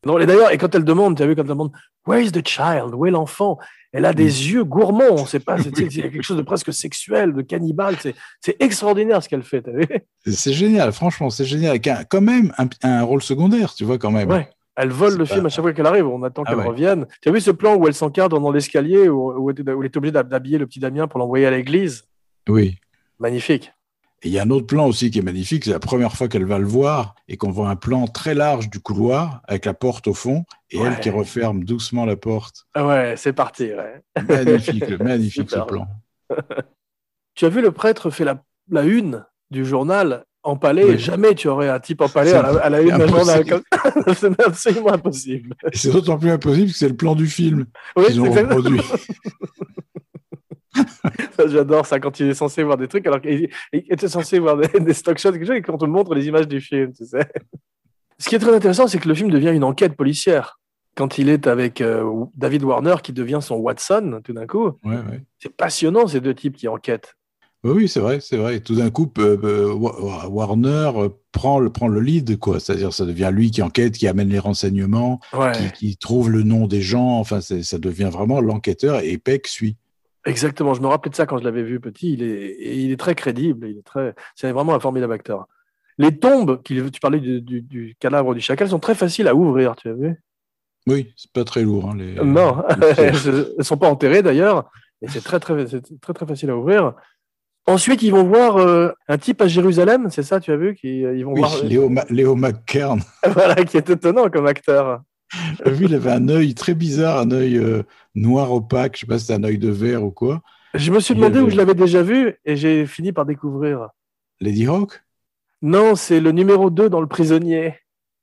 Non, et d'ailleurs, et quand elle demande, tu as vu, quand elle demande Where is the child? Où est l'enfant? Elle a des Mm. yeux gourmands, on sait pas, <laughs> c'est quelque chose de presque sexuel, de cannibale? C'est extraordinaire ce qu'elle fait, tu as vu? C'est- génial, franchement, c'est génial. Avec un- quand même un, un rôle secondaire, tu vois, quand même. Ouais. Elle vole le pas- film à chaque fois qu'elle arrive. On attend Ah qu'elle ouais. revienne. Tu as vu ce plan où elle s'encadre dans l'escalier, où, où elle est obligée d'hab- d'habiller le petit Damien pour l'envoyer à l'église? Oui. Magnifique. Et il y a un autre plan aussi qui est magnifique, c'est la première fois qu'elle va le voir et qu'on voit un plan très large du couloir avec la porte au fond et Ouais. elle qui referme doucement la porte. Ah Ouais, c'est parti. ouais. Magnifique, magnifique ce plan. <laughs> Tu as vu, le prêtre fait la, la une du journal empalé. Oui. Jamais tu aurais un type empalé à la, à la une d'un journal. <laughs> c'est absolument impossible. C'est d'autant plus impossible que c'est le plan du film Oui, qu'ils ont reproduit. <laughs> J'adore ça quand il est censé voir des trucs alors qu'il il était censé voir des, des stock shots quelque chose, et quand on te montre les images du film. Tu sais. Ce qui est très intéressant, c'est que le film devient une enquête policière. Quand il est avec euh, David Warner qui devient son Watson tout d'un coup, Ouais, ouais. c'est passionnant ces deux types qui enquêtent. Oui, c'est vrai, c'est vrai. Tout d'un coup, euh, euh, Wa- Warner prend le, prend le lead, quoi. C'est-à-dire, ça devient lui qui enquête, qui amène les renseignements, Ouais. qui, qui trouve le nom des gens. Enfin, ça devient vraiment l'enquêteur et Peck suit. Exactement, je me rappelais de ça quand je l'avais vu petit. Il est, il est très crédible. Il est très, c'est vraiment un formidable acteur. Les tombes, tu parlais du, du- du cadavre du chacal, sont très faciles à ouvrir. Tu as vu? Oui, c'est pas très lourd. Hein, les, Non, les <laughs> elles sont pas enterrées d'ailleurs. Et c'est très très, c'est très très facile à ouvrir. Ensuite, ils vont voir euh, un type à Jérusalem, c'est ça, tu as vu qui, Ils vont Oui, voir, Léo, Ma- Léo McKern. <laughs> voilà, qui est étonnant comme acteur. Vu, il avait un œil très bizarre, un œil euh, noir opaque. Je sais pas si c'est un œil de verre ou quoi. Je me suis Il demandé avait- où je l'avais déjà vu et j'ai fini par découvrir. Lady Hawk? Non, c'est le numéro 2 dans Le Prisonnier.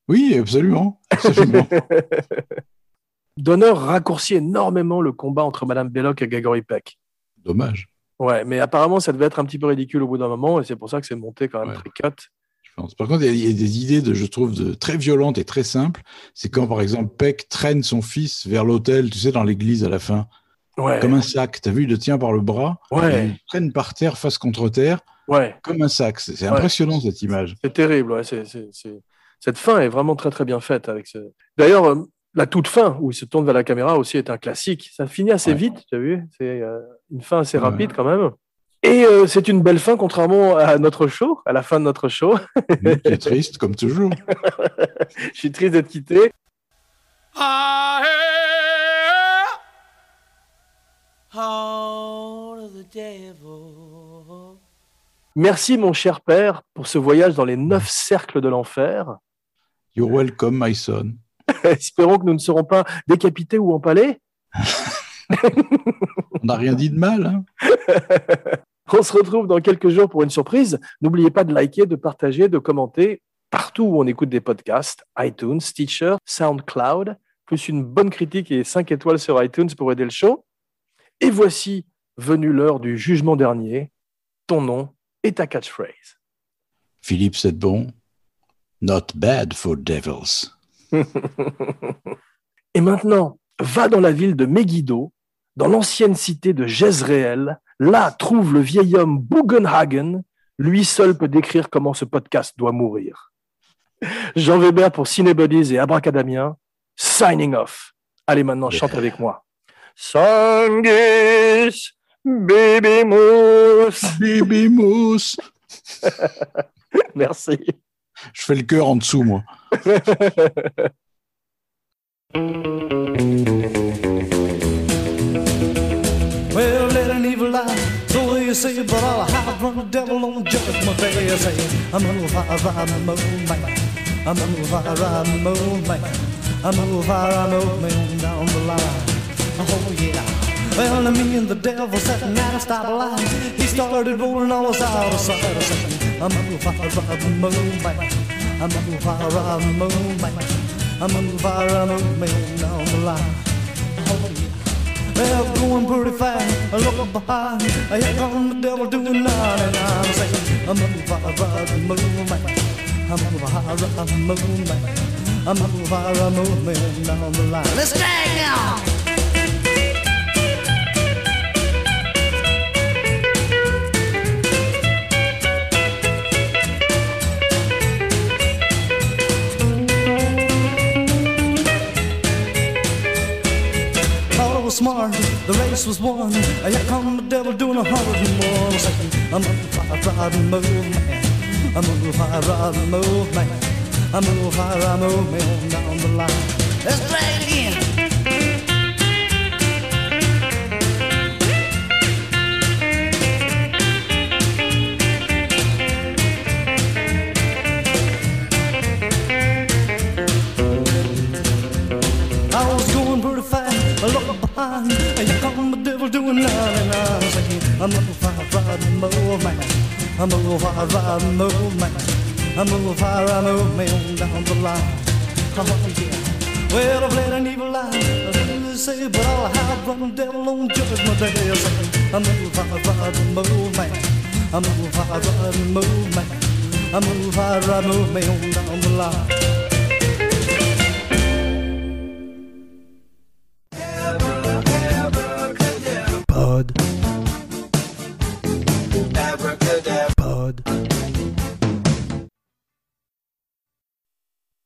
Oui, absolument. absolument. <laughs> Donner raccourcit énormément le combat entre Madame Belloc et Gregory Peck. Dommage, Ouais, mais apparemment, ça devait être un petit peu ridicule au bout d'un moment, et c'est pour ça que c'est monté quand même Ouais. très cut. Pense. Par contre, il y, a- des idées, de, je trouve, de, très violentes et très simples. C'est quand, par exemple, Peck traîne son fils vers l'hôtel, tu sais, dans l'église à la fin, Ouais, comme un sac. T'as vu, il le tient par le bras. ouais, Il le traîne par terre, face contre terre, ouais. comme un sac. C'est impressionnant, cette image. C'est terrible. Ouais, Cette fin est vraiment très très bien faite. Avec ce... D'ailleurs, euh, la toute fin, où il se tourne vers la caméra, aussi est un classique. Ça finit assez vite, tu as vu? C'est euh, une fin assez rapide quand même. Et euh, c'est une belle fin, contrairement à notre show, à la fin de notre show. Oui, qui est triste, comme toujours. <laughs> Je suis triste d'être quitté. I heart of the devil. Merci, mon cher père, pour ce voyage dans les neuf cercles de l'enfer. You're welcome, my son. <laughs> Espérons que nous ne serons pas décapités ou empalés. <laughs> On n'a rien dit de mal. Hein On se retrouve dans quelques jours pour une surprise. N'oubliez pas de liker, de partager, de commenter partout où on écoute des podcasts, iTunes, Stitcher, SoundCloud, plus une bonne critique et 5 étoiles sur iTunes pour aider le show. Et voici venue l'heure du jugement dernier. Ton nom et ta catchphrase. Philippe bon. Not bad for devils. <laughs> Et maintenant, va dans la ville de Megiddo, dans l'ancienne cité de Jezreel. Là, trouve le vieil homme Bugenhagen. Lui seul peut décrire comment ce podcast doit mourir. Jean Weber pour Cinebodies et Abracadamien. Signing off. Allez maintenant, chante avec moi. Sangis, Bébé mousse. <laughs> Bébé mousse. <laughs> Merci. Je fais le cœur en dessous, moi. <laughs> you say, but I'll hide from the devil on judgment day. I say, I'm a fire, moon man. I'm a fire, moon man. I'm a fire, a man down the line. Oh, yeah. Well, me and the devil and at a stoplight. He started rolling all us out of sight. I say, I'm a fire, I'm a man. I'm a fire, I'm a man. I'm a fire, I'm a man down the line. Oh, yeah. Well, going pretty fast, I look behind. Here come the devil doing 99. Saying, I'm a fire, ride move man. I'm a fire, ride move man. I'm a fire, move man down the line. Let's drag now. Smart, the race was won. Here come the devil doing a hundred and one. I'm a fire, ride move man. I'm a fire, ride move man. I'm a fire, move man down the line. Let's drag it again. I'm a fire, ride move man. I'm a fire, move man down the line. Oh, yeah. Well, I've let an evil lie. They say, but I'll hide from the devil on judgment day. Saying, I'm a fire, ride move man. I'm a fire, ride move man. I'm a fire, move man down the line.